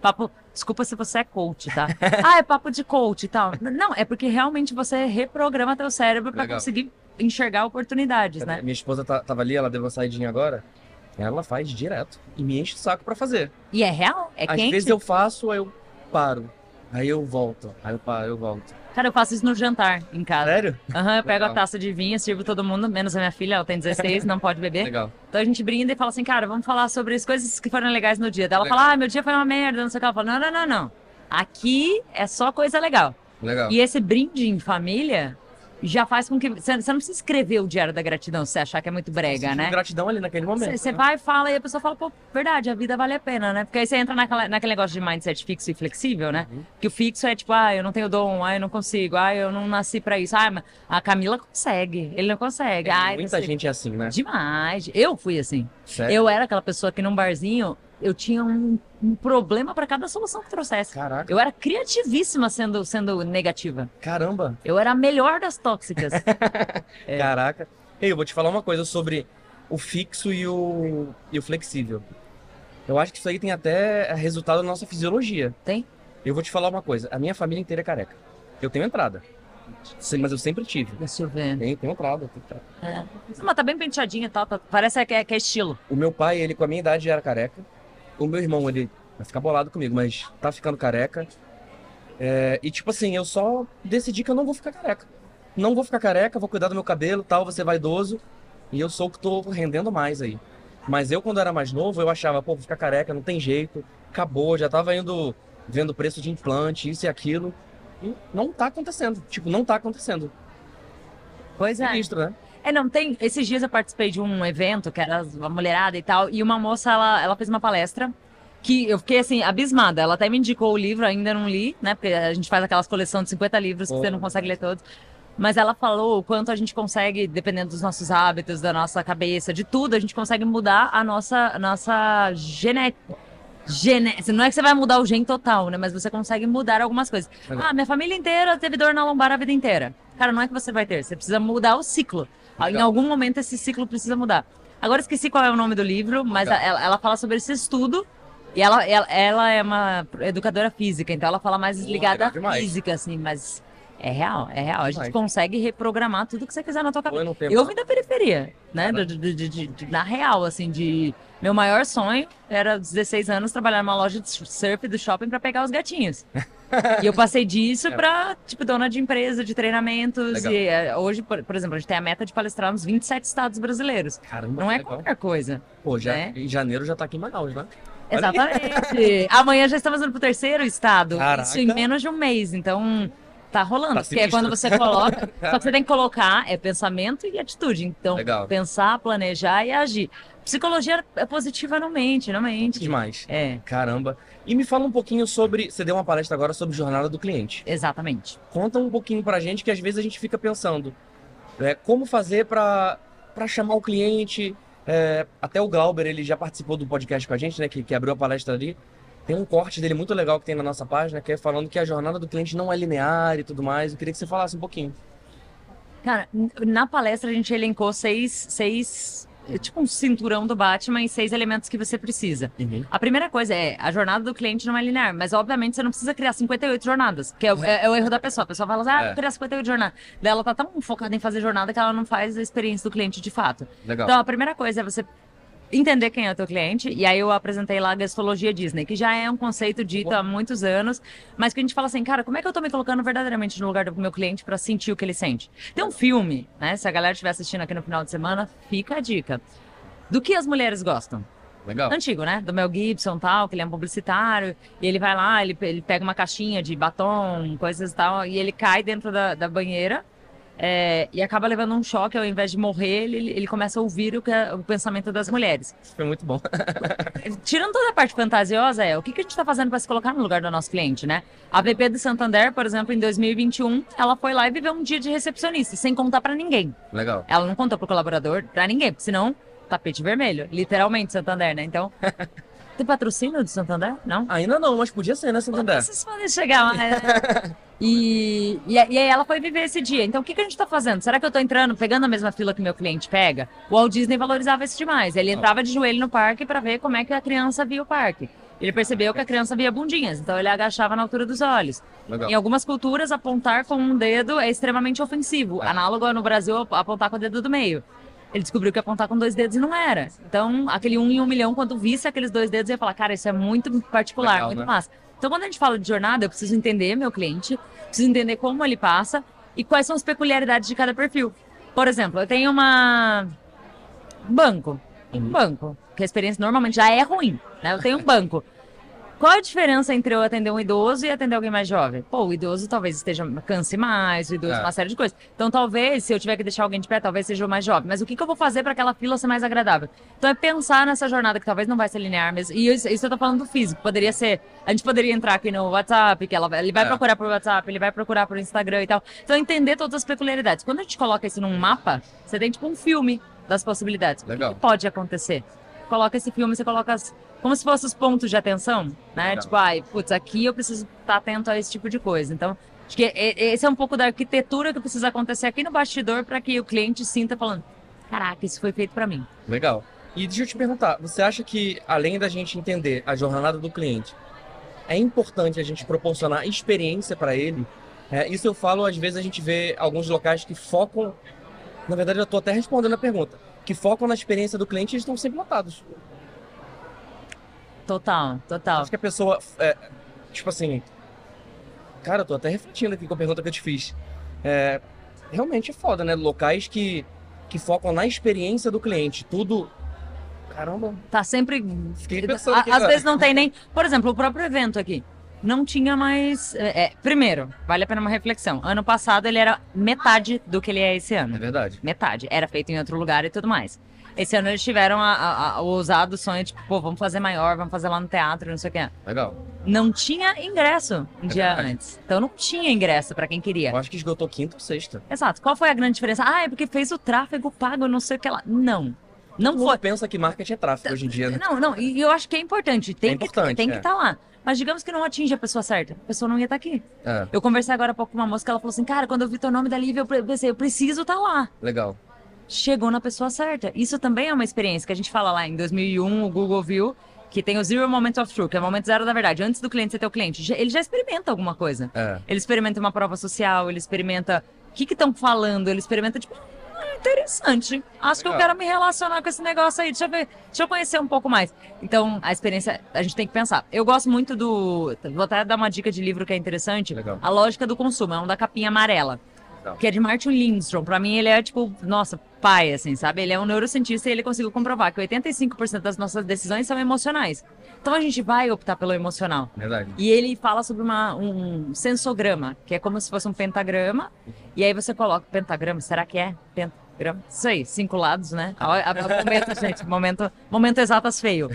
papo. Desculpa se você é coach, tá? ah, é papo de coach e tal. Não, é porque realmente você reprograma teu cérebro para conseguir enxergar oportunidades, né? Minha esposa tá- tava ali, ela deu uma saidinha agora. Ela faz direto. E me enche o saco pra fazer. E é real? É Às quente? vezes eu faço, aí eu paro. Aí eu volto. Aí eu paro, eu volto. Cara, eu faço isso no jantar em casa. Sério? Aham, eu pego Legal. a taça de vinho, sirvo todo mundo, menos a minha filha, ela tem 16, não pode beber. Legal. Então a gente brinda e fala assim, cara, vamos falar sobre as coisas que foram legais no dia. Daí ela Legal. fala, ah, meu dia foi uma merda, não sei o que. Ela fala, não, não, não, não. Aqui é só coisa legal. Legal. E esse brinde em família já faz com que. Você não precisa escrever o diário da gratidão se você achar que é muito brega, né? Gratidão ali naquele momento. Você né? vai e fala e a pessoa fala, pô, verdade, a vida vale a pena, né? Porque aí você entra naquela, naquele negócio de mindset fixo e flexível, né? Uhum. Que o fixo é tipo, ah, eu não tenho dom, ah, eu não consigo, ah, eu não nasci pra isso. Ah, mas a Camila consegue, ele não consegue. Ai, muita gente é assim, né? Demais. Eu fui assim. Sério? Eu era aquela pessoa que num barzinho eu tinha um, um problema pra cada solução que trouxesse. Caraca. Eu era criativíssima sendo, sendo negativa. Caramba. Eu era a melhor das tóxicas. É. Caraca. Ei, eu vou te falar uma coisa sobre o fixo e o, e o flexível. Eu acho que isso aí tem até resultado na nossa fisiologia. Tem? Eu vou te falar uma coisa. A minha família inteira é careca. Eu tenho entrada. Sim, mas eu sempre tive. Deixa eu ver. Tenho, tenho entrada, tenho entrada. É. Mas tá bem penteadinha e tal. tá- Parece que é, que é estilo. O meu pai, ele com a minha idade já era careca. O meu irmão, ele vai ficar bolado comigo, mas tá ficando careca. É, e tipo assim, eu só decidi que eu não vou ficar careca. Não vou ficar careca, vou cuidar do meu cabelo tal, vou ser vaidoso. E eu sou o que tô rendendo mais aí. Mas eu, quando era mais novo, eu achava, pô, vou ficar careca, não tem jeito. Acabou, já tava indo vendo preço de implante, isso e aquilo. E não tá acontecendo. Tipo, não tá acontecendo. Pois é. Sinistro, né? É, não, tem. Esses dias eu participei de um evento que era uma mulherada e tal, e uma moça, ela, ela fez uma palestra que eu fiquei assim, abismada. Ela até me indicou o livro, ainda não li, né? Porque a gente faz aquelas coleções de 50 livros que você não consegue ler todos. Mas ela falou o quanto a gente consegue, dependendo dos nossos hábitos, da nossa cabeça, de tudo, a gente consegue mudar a nossa, nossa genética. Gene... Não é que você vai mudar o gene total, né? Mas você consegue mudar algumas coisas. Ah, minha família inteira teve dor na lombar a vida inteira. Cara, não é que você vai ter, você precisa mudar o ciclo. Em Legal. algum momento esse ciclo precisa mudar. Agora esqueci qual é o nome do livro, mas ela, ela fala sobre esse estudo. E ela, ela, ela é uma educadora física, então ela fala mais ligada à física, assim, mas é real, é real. A gente consegue reprogramar tudo que você quiser na tua cabeça. eu Eu vim da periferia, né? De- de- na real, assim, de. Meu maior sonho era, aos 16 anos, trabalhar numa loja de surf do shopping pra pegar os gatinhos. e eu passei disso É. pra, tipo, dona de empresa, de treinamentos. Legal. E é, hoje, por, por exemplo, a gente tem a meta de palestrar nos 27 estados brasileiros. Caramba, Não é legal. qualquer coisa. Pô, já, né? em janeiro já tá aqui em Manaus, né? Exatamente. Amanhã já estamos indo pro terceiro estado. Caraca. Isso em menos de um mês. Então, tá rolando. Tá porque é quando você coloca. só que você tem que colocar é pensamento e atitude. Então, Legal. pensar, planejar e agir. Psicologia é positiva, não mente, não mente. Demais. É, Caramba. E me fala um pouquinho sobre. Você deu uma palestra agora sobre jornada do cliente. exatamente. Conta um pouquinho pra gente que às vezes a gente fica pensando. né, como fazer pra pra chamar o cliente. é, até o Glauber, ele já participou do podcast com a gente, né? Que, que abriu a palestra ali. Tem um corte dele muito legal que tem na nossa página, que é falando que a jornada do cliente não é linear e tudo mais. Eu queria que você falasse um pouquinho. Cara, na palestra a gente elencou seis, seis. É Tipo um cinturão do Batman e seis elementos que você precisa. A primeira coisa é, a jornada do cliente não é linear, mas obviamente você não precisa criar 58 jornadas, que é, o- é- é o erro da pessoa. A pessoa fala assim, ah, É. vou criar 58 jornadas. Daí ela tá tão focada em fazer jornada que ela não faz a experiência do cliente de fato. Legal. Então, a primeira coisa é você entender quem é o teu cliente, e aí eu apresentei lá a gastologia Disney, que já é um conceito dito há muitos anos, mas que a gente fala assim, cara, como é que eu tô me colocando verdadeiramente no lugar do meu cliente pra sentir o que ele sente? Tem um filme, né, se a galera estiver assistindo aqui no final de semana, fica a dica. Do que as mulheres gostam? Legal. Antigo, né? Do Mel Gibson tal, que ele é um publicitário, e ele vai lá, ele, ele pega uma caixinha de batom, coisas e tal, e ele cai dentro da, da banheira é, e acaba levando um choque, ao invés de morrer, ele, ele começa a ouvir o, que é- o pensamento das mulheres. Isso foi muito bom. Tirando toda a parte fantasiosa, é o que, que a gente está fazendo para se colocar no lugar do nosso cliente, né? A VP do Santander, por exemplo, em 2021, ela foi lá e viveu um dia de recepcionista, sem contar para ninguém. Legal. Ela não contou pro colaborador, pra ninguém, porque senão, tapete vermelho. Literalmente, Santander, né? Então. Tem patrocínio do Santander? Não? Ainda não, mas podia ser, né, Santander? Vocês podem chegar lá. né? E, e, aí ela foi viver esse dia. Então o que, que a gente tá fazendo? Será que eu tô entrando, pegando a mesma fila que meu cliente pega? O Walt Disney valorizava isso demais. Ele entrava de joelho no parque pra ver como é que a criança via o parque. Ele percebeu que a criança via bundinhas, então ele agachava na altura dos olhos. Legal. Em algumas culturas, apontar com um dedo é extremamente ofensivo. É. Análogo no Brasil, ap- apontar com o dedo do meio. Ele descobriu que apontar com dois dedos não era. Então, aquele um em um milhão, quando visse aqueles dois dedos, ia falar, cara, isso é muito particular, Legal, muito né? massa. Então, quando a gente fala de jornada, eu preciso entender meu cliente, preciso entender como ele passa e quais são as peculiaridades de cada perfil. Por exemplo, eu tenho uma banco, um Uhum. banco, que a experiência normalmente já é ruim, né? Eu tenho um banco. Qual a diferença entre eu atender um idoso e atender alguém mais jovem? Pô, o idoso talvez esteja canse mais, o idoso É. uma série de coisas. Então, talvez, se eu tiver que deixar alguém de pé, talvez seja o mais jovem. Mas o que, que eu vou fazer para aquela fila ser mais agradável? Então, é pensar nessa jornada que talvez não vai ser linear mesmo. E isso, isso eu tô falando do físico. Poderia ser. A gente poderia entrar aqui no WhatsApp, que ela, vai- ele vai É. procurar por WhatsApp, ele vai procurar por Instagram e tal. Então, entender todas as peculiaridades. Quando a gente coloca isso num mapa, você tem tipo um filme das possibilidades. O que Legal. que pode acontecer? Coloca esse filme, você coloca as- como se fossem os pontos de atenção, né? Tipo, ai, putz, aqui eu preciso estar atento a esse tipo de coisa. Então, acho que esse é um pouco da arquitetura que precisa acontecer aqui no bastidor para que o cliente sinta falando, caraca, isso foi feito para mim. Legal. E deixa eu te perguntar, você acha que além da gente entender a jornada do cliente, é importante a gente proporcionar experiência para ele? É, isso eu falo, às vezes a gente vê alguns locais que focam, na verdade eu estou até respondendo a pergunta, que focam na experiência do cliente e eles estão sempre lotados. Total, total. Acho que a pessoa, é, tipo assim, Cara, eu tô até refletindo aqui com a pergunta que eu te fiz. É, realmente é foda, né? Locais que, que focam na experiência do cliente. Tudo. Caramba, Tá sempre. fiquei pensando aqui. Às agora. vezes não tem nem. Por exemplo, o próprio evento aqui. Não tinha mais. é, é, primeiro, vale a pena uma reflexão. Ano passado ele era metade do que ele é esse ano. É verdade. Metade. Era feito em outro lugar e tudo mais. Esse ano eles tiveram a, a- a- o ousado sonho de, pô, vamos fazer maior, vamos fazer lá no teatro, não sei o quê. Legal. Não tinha ingresso um É dia verdade. antes. Então não tinha ingresso pra quem queria. Eu acho que esgotou quinta ou sexta. Exato. Qual foi a grande diferença? Ah, é porque fez o tráfego pago, não sei o que lá. Não. Não Todo foi. pensa que marketing é tráfego hoje em dia, né? Não, não, e eu acho que é importante. Tem É importante, que tem que é. estar lá. Mas digamos que não atinge a pessoa certa. A pessoa não ia estar aqui. É, Eu conversei agora há pouco com uma moça que ela falou assim: Cara, quando eu vi teu nome da Lívia, eu pensei, eu preciso estar lá. legal. Chegou na pessoa certa. Isso também é uma experiência que a gente fala lá em 2001, o Google viu que tem o Zero Moment of Truth, que é o momento zero da verdade. Antes do cliente ser teu cliente, ele já experimenta alguma coisa. É. Ele experimenta uma prova social, ele experimenta o que estão falando, ele experimenta, tipo, ah, interessante. Acho que eu quero me relacionar com esse negócio aí, deixa eu ver, deixa eu conhecer um pouco mais. Então, a experiência, a gente tem que pensar. Eu gosto muito do. Vou até dar uma dica de livro que é interessante. Legal. A Lógica do Consumo, é um da capinha amarela. Legal. Que é de Martin Lindstrom. Pra mim, ele é tipo, nossa, pai, assim, sabe? Ele é um neurocientista e ele conseguiu comprovar que 85% das nossas decisões são emocionais. Então a gente vai optar pelo emocional. Verdade. E ele fala sobre uma, um sensograma, que é como se fosse um pentagrama. E aí você coloca pentagrama, será que é pentagrama? Isso aí, cinco lados, né? A- a- a- momento, gente, momento, momento exatas feio.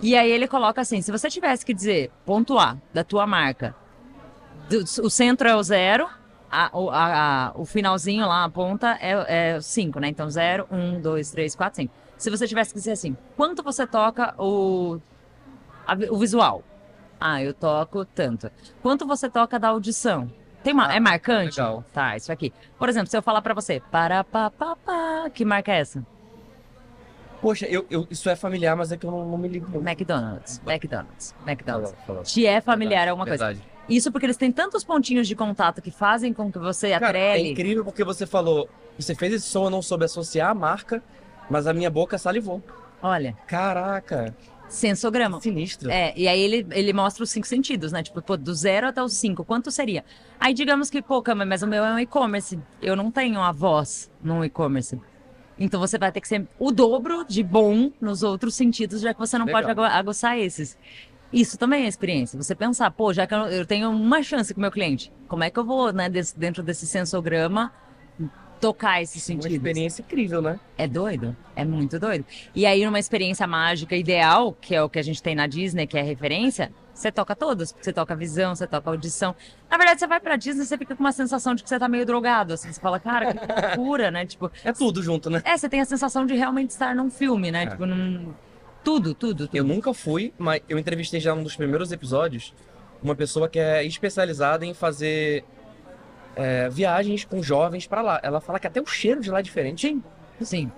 E aí ele coloca assim, se você tivesse que dizer, ponto A, da tua marca, do- o centro é o zero, a- o, a- a- o finalzinho lá, a ponta, é, é cinco, né? Então zero, um, dois, três, quatro, cinco. Se você tivesse que dizer assim, quanto você toca o o visual. Ah, eu toco tanto. Quanto você toca da audição? Tem uma, Ah, é marcante? legal. Tá, isso aqui. Por exemplo, se eu falar pra você, para pa, pa, pa, que marca é essa? Poxa, eu, eu- isso é familiar, mas é que eu não, não me ligo. McDonald's, McDonald's, McDonald's. Falou, falou. Te é familiar alguma coisa. Verdade. Isso porque eles têm tantos pontinhos de contato que fazem com que você Cara, é incrível porque você falou, você fez esse som, eu não soube associar a marca, mas a minha boca salivou. Olha, Caraca, sensograma. sinistro. É, e aí ele, ele mostra os cinco sentidos, né? Tipo, pô, do zero até os cinco, quanto seria? Aí digamos que, pô, Cama, mas o meu é um e-commerce. Eu não tenho a voz num e-commerce. Então você vai ter que ser o dobro de bom nos outros sentidos, já que você não Legal. pode agu- aguçar esses. Isso também é experiência. Você pensar, pô, já que eu, tenho uma chance com o meu cliente, como é que eu vou, né, dentro desse sensograma, tocar esses Uma sentidos? experiência incrível, né? É doido, é muito doido. E aí, numa experiência mágica ideal, que é o que a gente tem na Disney, que é referência, você toca todas. Você toca visão, você toca audição. Na verdade, você vai pra Disney, você fica com uma sensação de que você tá meio drogado. Assim, você fala, cara, que loucura, né? Tipo, É tudo junto, né? é, você tem a sensação de realmente estar num filme, né? É. Tipo, num. Tudo, tudo, tudo. Eu nunca fui, mas eu entrevistei já num dos primeiros episódios uma pessoa que é especializada em fazer é, viagens com jovens pra lá. Ela fala que até o cheiro de lá é diferente. Sim, sim.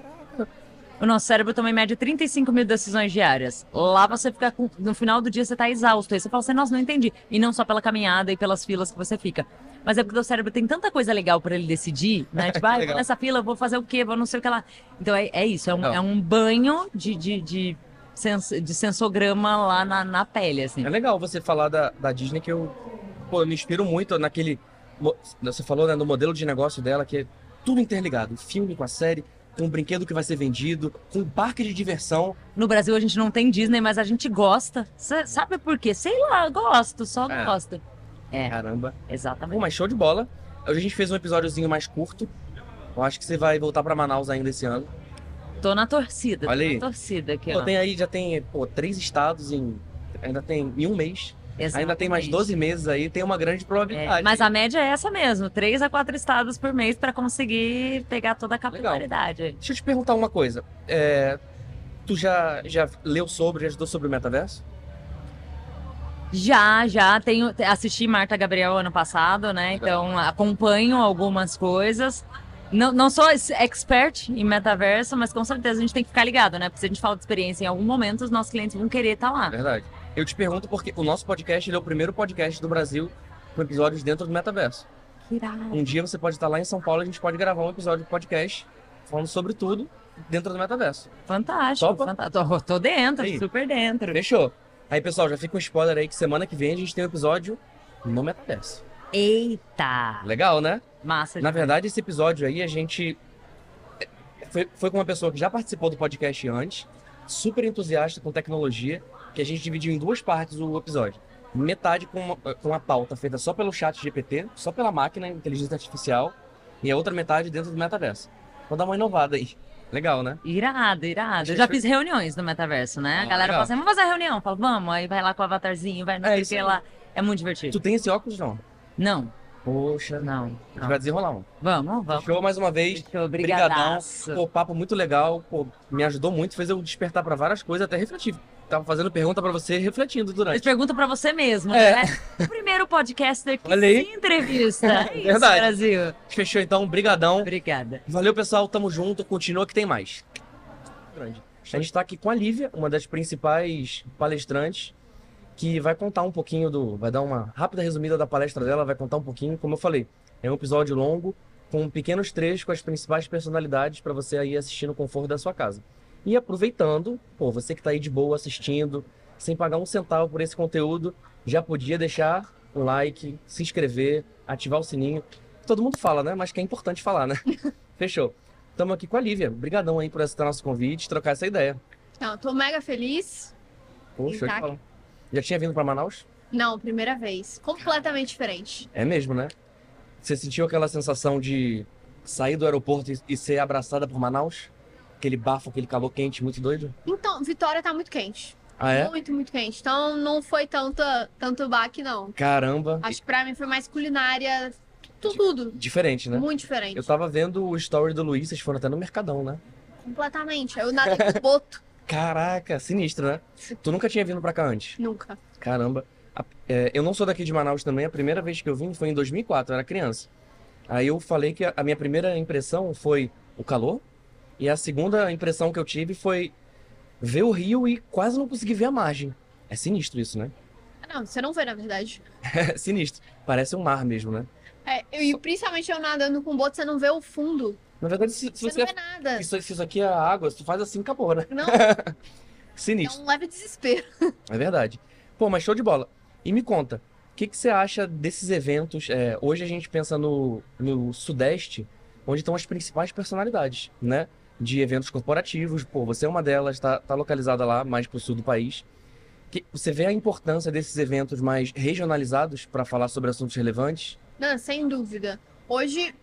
O nosso cérebro também mede 35 mil decisões diárias. Lá você fica com. No final do dia você tá exausto. Aí você fala assim, nossa, não entendi. E não só pela caminhada e pelas filas que você fica. Mas é porque o cérebro tem tanta coisa legal pra ele decidir, né? Tipo, ah, eu vou nessa fila, eu vou fazer o quê? Vou não sei o que lá. Então é, é isso, é um, é um banho de, de, de, de sensograma lá na, na pele, assim. É legal você falar da, da Disney que eu, pô, eu me inspiro muito naquele. Você falou né, no modelo de negócio dela, que é tudo interligado. O filme com a série, com o brinquedo que vai ser vendido, com o parque de diversão. No Brasil a gente não tem Disney, mas a gente gosta. Cê sabe por quê? Sei lá, gosto, só É. gosto. É, Caramba. exatamente. Bom, mas show de bola. Hoje a gente fez um episódiozinho mais curto. Eu acho que você vai voltar pra Manaus ainda esse ano. Tô na torcida, Olha tô aí. na torcida aqui, Pô, ó. tem aí, já tem, pô, três estados em. Ainda tem em um mês. Ainda tem mais Exatamente. 12 meses aí, tem uma grande É, probabilidade. mas a média é essa mesmo, três a quatro estados por mês pra conseguir pegar toda a capilaridade. Deixa eu te perguntar uma coisa. É, Tu já, já leu sobre, já estudou sobre o metaverso? Já, já tenho assisti Marta Gabriel ano passado, né? Então acompanho algumas coisas. Não, não sou ex- expert em metaverso, mas com certeza a gente tem que ficar ligado, né? Porque se a gente fala de experiência em algum momento, os nossos clientes vão querer estar lá. Verdade. Eu te pergunto porque o nosso podcast é o primeiro podcast do Brasil com episódios dentro do metaverso. Que irado. Um dia você pode estar lá em São Paulo, a gente pode gravar um episódio de podcast falando sobre tudo dentro do metaverso. Fantástico, fantástico. Tô, tô dentro, Aí. super dentro. Fechou? Aí, pessoal, já fica um spoiler aí que semana que vem a gente tem um episódio no metaverso. Eita! Legal, né? Massa. Na verdade, esse episódio aí a gente. Foi, foi com uma pessoa que já participou do podcast antes, super entusiasta com tecnologia, que a gente dividiu em duas partes o episódio. Metade com uma, com uma pauta feita só pelo chat GPT, só pela máquina, inteligência artificial, e a outra metade dentro do metaverso. Vou dar uma inovada aí. Legal, né? Irado, irado. Eu já fiz reuniões no metaverso, né? Ah, a galera legal. fala assim, vamos fazer reunião. Eu falo, vamos. Aí vai lá com o avatarzinho, vai não É sei o que lá. É muito divertido. Tu tem esse óculos, não? Não, Poxa, não, A gente vai desenrolar um. Vamos, vamos. Show mais uma vez. Fechou, Brigadão. Pô, papo muito legal. Pô, me ajudou muito, fez eu despertar pra várias coisas, até refletir. Tava fazendo pergunta pra você, refletindo durante. perguntam pra você mesmo, É. né? O primeiro podcaster que Olha aí. se entrevista. É isso, Verdade. Brasil. Fechou então, brigadão. Obrigada. Valeu, pessoal. Tamo junto. Continua que tem mais. Grande. A gente tá aqui com a Lívia, uma das principais palestrantes, que vai contar um pouquinho do. Vai dar uma rápida resumida da palestra dela, vai contar um pouquinho, como eu falei. É um episódio longo, com pequenos trechos com as principais personalidades para você aí assistir no conforto da sua casa. E aproveitando, pô, você que tá aí de boa assistindo, sem pagar um centavo por esse conteúdo, já podia deixar um like, se inscrever, ativar o sininho. Todo mundo fala, né? Mas que é importante falar, né? Fechou. Estamos aqui com a Lívia. Obrigadão aí por aceitar nosso convite, trocar essa ideia. Não, tô mega feliz. De Tá. Já tinha vindo para Manaus? Não, primeira vez. Completamente diferente. É mesmo, né? Você sentiu aquela sensação de sair do aeroporto e, e ser abraçada por Manaus? Aquele bafo, aquele calor quente, muito doido? Então, Vitória tá muito quente. Ah, é? Muito, muito quente. Então não foi tanto, tanto baque, não. Caramba. Acho que pra mim foi mais culinária. tu- Tudo. Diferente, né? Muito diferente. Eu tava vendo o story do Luiz, vocês foram até no Mercadão, né? Completamente. Eu nadei com boto. Caraca, sinistro, né? Tu nunca tinha vindo pra cá antes? Nunca. Caramba. A- é, eu não sou daqui de Manaus também. A primeira vez que eu vim foi em 2004, eu era criança. Aí eu falei que a, a minha primeira impressão foi o calor. E a segunda impressão que eu tive foi ver o rio e quase não consegui ver a margem. É sinistro isso, né? Não, você não vê, na verdade. É sinistro. Parece um mar mesmo, né? É, eu- e principalmente eu nadando com boto, você não vê o fundo. Na verdade, se, se Você você. não vê nada. Isso, isso aqui é água, se tu faz assim, acabou, né? Não, é Sinistro. um leve desespero. É verdade. Pô, mas show de bola. E me conta, o que, que você acha desses eventos? É, hoje a gente pensa no, no Sudeste, onde estão as principais personalidades, né? De eventos corporativos. Pô, você é uma delas, tá, tá localizada lá, mais pro sul do país. Que, você vê a importância desses eventos mais regionalizados para falar sobre assuntos relevantes? Não, sem dúvida. Hoje,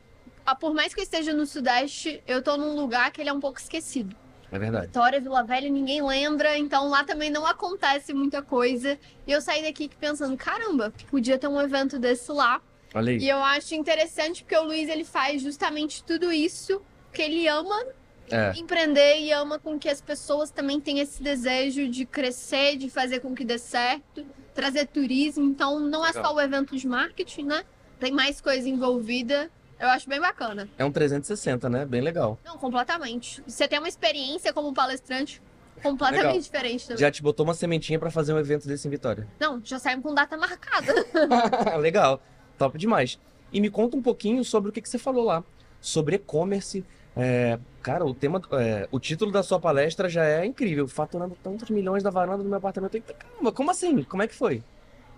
por mais que eu esteja no Sudeste, eu tô num lugar que ele é um pouco esquecido. É verdade. Vitória, Vila Velha, ninguém lembra, então lá também não acontece muita coisa. E eu saí daqui pensando, caramba, podia ter um evento desse lá. Olha aí. E eu acho interessante porque o Luiz ele faz justamente tudo isso que ele ama É. empreender e ama com que as pessoas também tenham esse desejo de crescer, de fazer com que dê certo, trazer turismo. Então não é Legal. só o evento de marketing, né? Tem mais coisa envolvida. Eu acho bem bacana. É um 360, né? Bem legal. Não, completamente. Você tem uma experiência como palestrante completamente Legal. diferente também. Já te botou uma sementinha para fazer um evento desse em Vitória. Não, já saímos com data marcada. Legal, top demais. E me conta um pouquinho sobre o que, que você falou lá, sobre e-commerce. É, cara, o tema, é, o título da sua palestra já é incrível, faturando tantos milhões da varanda do meu apartamento. Caramba, como assim? Como é que foi?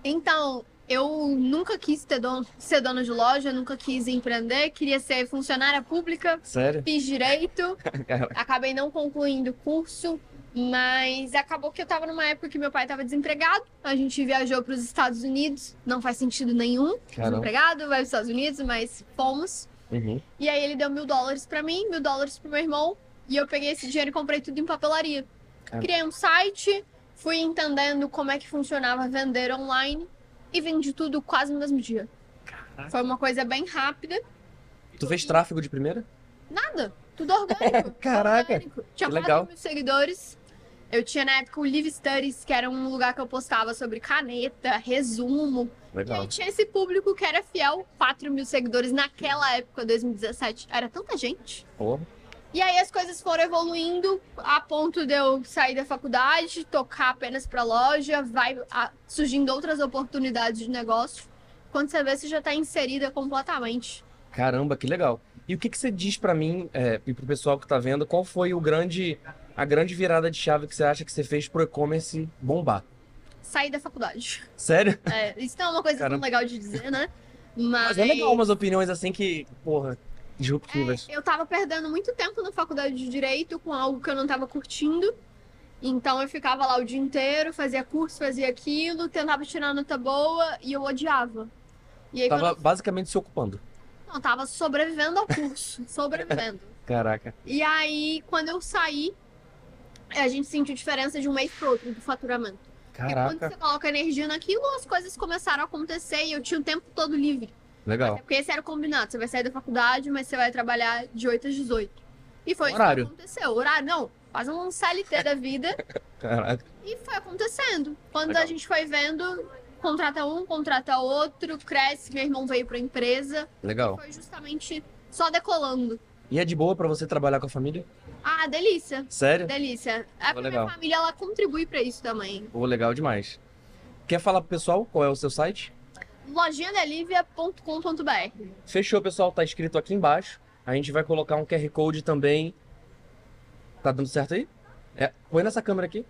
Então, eu nunca quis ter dono, ser dona de loja, nunca quis empreender, queria ser funcionária pública, Sério? fiz direito, acabei não concluindo o curso, mas acabou que eu tava numa época que meu pai tava desempregado, a gente viajou para os Estados Unidos, não faz sentido nenhum, Caramba. desempregado, vai para os Estados Unidos, mas fomos. Uhum. E aí ele deu mil dólares pra mim, mil dólares pro meu irmão, e eu peguei esse dinheiro e comprei tudo em papelaria. Caramba. Criei um site, fui entendendo como é que funcionava vender online e vendi tudo quase no mesmo dia. Foi uma coisa bem rápida, Tu fez tráfego de primeira? nada, tudo orgânico. Caraca, orgânico. Tinha que 4 legal. mil seguidores. Eu tinha na época o Live Studies, que era um lugar que eu postava sobre caneta, resumo. E Legal. aí tinha esse público que era fiel, 4 mil seguidores naquela época, 2017. Era tanta gente. Porra. E aí as coisas foram evoluindo a ponto de eu sair da faculdade, tocar apenas pra loja, vai surgindo outras oportunidades de negócio. Quando você vê, você já tá inserida completamente. Caramba, que legal. E o que, que você diz pra mim é, e pro pessoal que tá vendo, qual foi o grande, a grande virada de chave que você acha que você fez pro e-commerce bombar? Sair da faculdade. Sério? É, isso não é uma coisa tão Caramba. legal de dizer, né? Mas, Mas é legal umas opiniões assim que, porra, disruptivas. eu tava perdendo muito tempo na faculdade de Direito com algo que eu não tava curtindo. Então eu ficava lá o dia inteiro, fazia curso, fazia aquilo, tentava tirar nota boa e eu odiava. E aí Tava quando basicamente se ocupando. Não, tava sobrevivendo ao curso, sobrevivendo. Caraca. E aí, quando eu saí, a gente sentiu diferença de um mês pro outro do faturamento. Porque quando Caraca. você coloca energia naquilo, as coisas começaram a acontecer e eu tinha o tempo todo livre. Legal. Até porque esse era o combinado. Você vai sair da faculdade, mas você vai trabalhar de 8 às 18. E foi Horário. isso que aconteceu. Horário, não. Faz um CLT da vida Caraca. e foi acontecendo. Quando Legal. a gente foi vendo, contrata um, contrata outro, cresce. Meu irmão veio pra empresa. Legal. Foi justamente só decolando. E é de boa pra você trabalhar com a família? Ah, delícia. Sério? Delícia. É porque legal. minha família, ela contribui pra isso também. Pô, legal demais. Quer falar pro pessoal qual é o seu site? lojinhadelivia.com.br Fechou, pessoal. Tá escrito aqui embaixo. A gente vai colocar um QR Code também. Tá dando certo aí? É, põe nessa câmera aqui.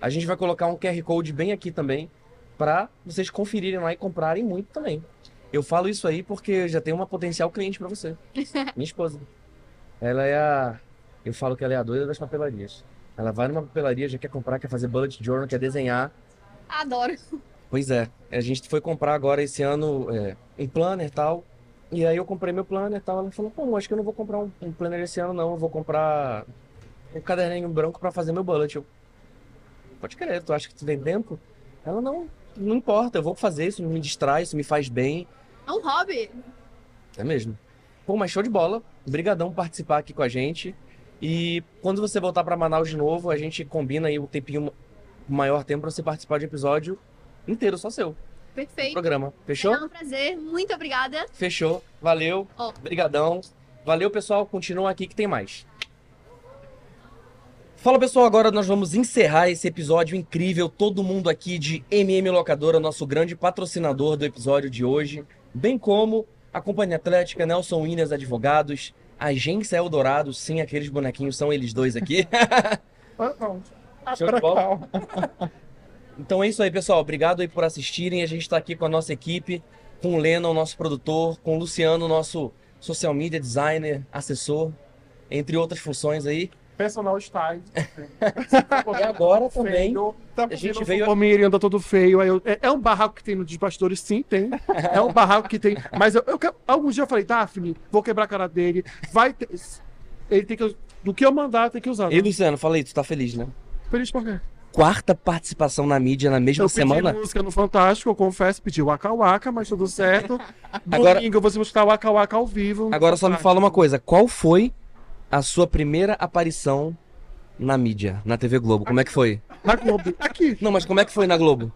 A gente vai colocar um QR Code bem aqui também. Pra vocês conferirem lá e comprarem muito também. Eu falo isso aí porque já tem uma potencial cliente pra você. Minha esposa. Ela é a. Eu falo que ela é a doida das papelarias. Ela vai numa papelaria, já quer comprar, quer fazer bullet journal, quer desenhar. Adoro. Pois é, a gente foi comprar agora esse ano é, um planner e tal. E aí eu comprei meu planner e tal. Ela falou, pô, acho que eu não vou comprar um, um planner esse ano, não. Eu vou comprar um caderninho branco pra fazer meu bullet. Eu, pode crer, tu acha que tu tem tempo? Ela, não, não importa, eu vou fazer isso, me distrai, isso me faz bem. É um hobby. É mesmo. Pô, mas show de bola. Obrigadão por participar aqui com a gente. E quando você voltar pra Manaus de novo, a gente combina aí o tempinho, o maior tempo pra você participar de um episódio inteiro, só seu. Perfeito. Programa. Fechou? É um prazer. Muito obrigada. Fechou. Valeu. Ó. Obrigadão. Valeu, pessoal. Continua aqui que tem mais. Fala, pessoal. Agora nós vamos encerrar esse episódio incrível. Todo mundo aqui de MM Locadora, nosso grande patrocinador do episódio de hoje. Bem como a Companhia Atlética, Nelson Williams Advogados, Agência Eldorado. Sim, aqueles bonequinhos são eles dois aqui. Show de bola. Então é isso aí, pessoal. Obrigado aí por assistirem. A gente está aqui com a nossa equipe, com o Lennon, nosso produtor, com o Luciano, nosso social media designer, assessor, entre outras funções aí. Personal style. E agora também. Tá a gente veio- O Palmeiras anda todo feio. Aí eu- é, é um barraco que tem no bastidores, sim, tem. É um barraco que tem. Mas eu, eu, alguns dias eu falei, Daphne, vou quebrar a cara dele. Vai ter. Ele tem que. Do que eu mandar, tem que usar. E Luciano, fala aí, tu tá feliz, né? Feliz por quê? Quarta participação na mídia na mesma Eu semana. música no Fantástico, eu confesso, pedi Waka Waka, mas tudo certo. Agora- Domingo eu vou buscar Waka Waka ao vivo. Agora só me fala uma coisa, qual foi a sua primeira aparição na mídia, na TV Globo? Como é que foi? Na Globo. Aqui. Não, mas como é que foi na Globo?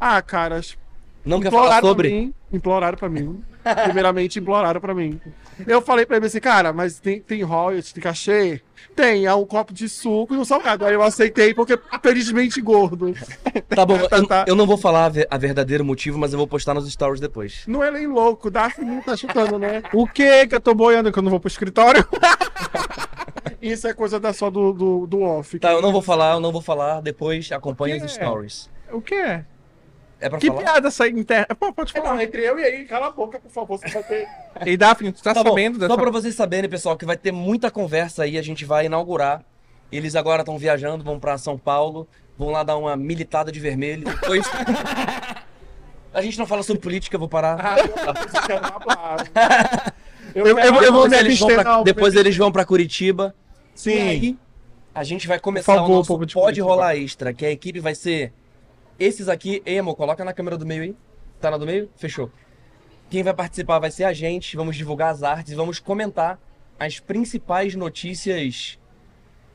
Ah, caras. Não quer falar sobre? Pra mim, imploraram pra mim. Primeiramente, imploraram pra mim. Eu falei pra ele assim, cara, mas tem, tem royalties, tem cachê? Tem, é um copo de suco e um salgado. Aí eu aceitei porque, felizmente, gordo. Tá bom, eu, Tá. eu não vou falar a a verdadeiro motivo, mas eu vou postar nos stories depois. Não é nem louco, Daphne não tá chutando, né? O que que eu tô boiando que eu não vou pro escritório? Isso é coisa da só do, do, do off. Tá, eu não vou falar, eu não vou falar, depois acompanha os stories. O que é? É pra Que falar? piada essa interna? Pô, pode É, falar. entre eu e aí, cala a boca, por favor, você vai ter... Ei, Daphne, tu tá, Tá bom, sabendo dessa... Só pra vocês saberem, pessoal, que vai ter muita conversa aí, a gente vai inaugurar. Eles agora estão viajando, vão pra São Paulo, vão lá dar uma militada de vermelho. Depois. a gente não fala sobre política, eu vou parar. Eu, eu, eu, vou depois me eles vão abster. pra, não, depois eles vão pra Curitiba. Sim. E aí, a gente vai começar favor, o nosso Pode Curitiba. Rolar Extra, que a equipe vai ser esses aqui. Ei, amor, coloca na câmera do meio aí. Tá na do meio? Fechou. Quem vai participar vai ser a gente, vamos divulgar as artes, vamos comentar as principais notícias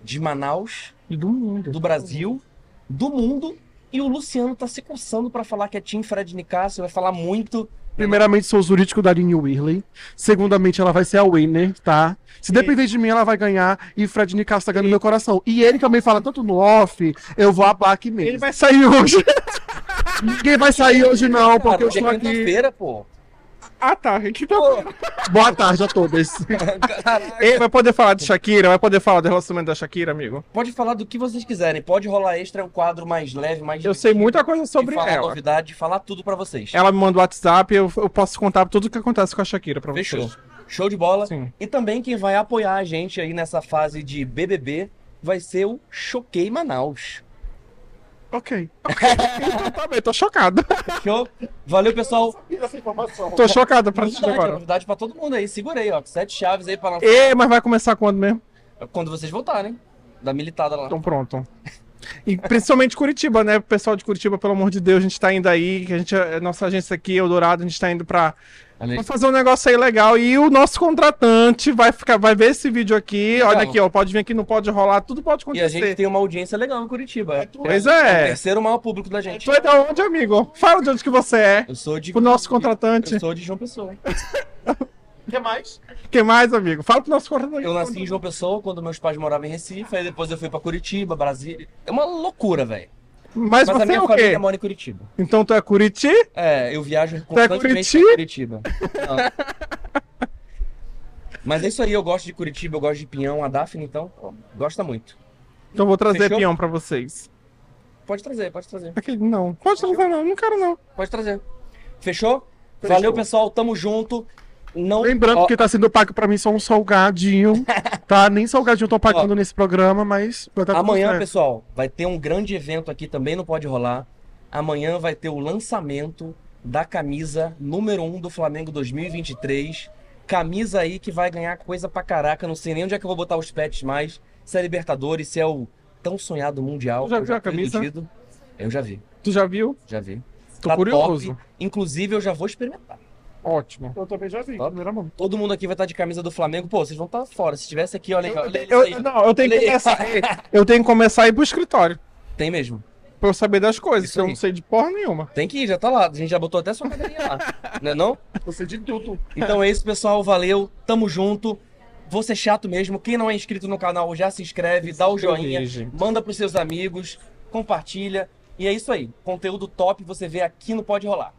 de Manaus, E do mundo. do Brasil, do mundo. E o Luciano tá se coçando pra falar que é Team Fred Nicásio, vai falar muito. Primeiramente, sou o jurídico da Aline Whirley. Segundamente, ela vai ser a winner, tá? Se depender de mim, ela vai ganhar. E Fred Nicasso tá ganhando meu coração. E ele também fala tanto no off, eu vou hablar aqui mesmo. Ele vai sair hoje. Ninguém vai sair hoje, não, porque eu hoje é estou aqui. quinta-feira, pô. Ah, tá. Aqui tá... Boa tarde a todos. Ei, vai poder falar de Shakira? Vai poder falar do relacionamento da Shakira, amigo? Pode falar do que vocês quiserem. Pode rolar extra, é um quadro mais leve, mais Eu sei muita coisa sobre falar ela. novidade, falar tudo pra vocês. Ela me manda o WhatsApp, eu, eu posso contar tudo o que acontece com a Shakira pra Fechou. vocês. Show de bola. Sim. E também quem vai apoiar a gente aí nessa fase de BBB vai ser o Choquei Manaus. Ok. então tá bem, tô chocado. Fechou? Valeu, pessoal. Tô chocado pra Novidade, agora. novidade pra todo mundo aí. Segurei, ó. Sete chaves aí pra lançar E, mas vai começar quando mesmo? quando vocês voltarem. Da militada lá. Então pronto. E principalmente Curitiba, né? O pessoal de Curitiba, pelo amor de Deus, a gente tá indo aí, que a gente, a nossa agência aqui, Eldorado, a gente tá indo pra, pra fazer um negócio aí legal. E o nosso contratante vai ficar, vai ver esse vídeo aqui. Legal. Olha aqui, ó, pode vir aqui, não pode rolar, tudo pode E a acontecer. gente tem uma audiência legal em Curitiba. Pois É o é. terceiro maior público da gente. Tu é da onde, amigo? Fala de onde que você é. Eu sou de. Pro nosso contratante. Eu sou de João Pessoa. O que mais? O que mais, amigo? Fala pro nosso contratante. Eu nasci em João Pessoa quando meus pais moravam em Recife, aí depois eu fui pra Curitiba, Brasília. É uma loucura, velho. Mas, Mas a você é minha o família quê? mora em Curitiba. Então tu é Curiti? É, eu viajo é constantemente Curiti? pra Curitiba. Não. Mas é isso aí, eu gosto de Curitiba, eu gosto de Pinhão, a Daphne, então, pô, gosta muito. Então vou trazer Fechou? peão pra vocês. Pode trazer, pode trazer. Aqui, não. Pode trazer não, não quero não. Pode trazer. Fechou? Fechou. Valeu, pessoal, tamo junto. Não... Lembrando Ó, que tá sendo pago pra mim só um salgadinho, tá? Nem salgadinho eu tô pagando nesse programa, mas... tá Amanhã, pessoal, vai ter um grande evento aqui também, não pode rolar. Amanhã vai ter o lançamento da camisa número 1 do Flamengo 2023. Camisa aí que vai ganhar coisa pra caraca. Não sei nem onde é que eu vou botar os pets mais. Se é Libertadores, se é o tão sonhado Mundial. Tu já viu a camisa? iludido. Eu já vi, Tu já viu? já vi. Tô Tá curioso. top. Inclusive, eu já vou experimentar. Ótimo. Eu também já vi, Top. primeira mão. Todo mundo aqui vai estar de camisa do Flamengo. Pô, vocês vão estar fora. Se tivesse aqui, olha, olha eles Eu, aí. não, eu tenho que Olha começar, eu tenho que começar a ir pro escritório, Tem mesmo. pra eu saber das coisas, Isso eu aí. não sei de porra nenhuma. Tem que ir, já tá lá. A gente já botou até sua cadeirinha lá. Não é não? Eu sei de tudo. Então é isso, pessoal. Valeu. Tamo junto. Vou ser chato mesmo. Quem não é inscrito no canal já se inscreve, dá o joinha, manda pros seus amigos, compartilha. E é isso aí. Conteúdo top você vê aqui no Pode Rolar.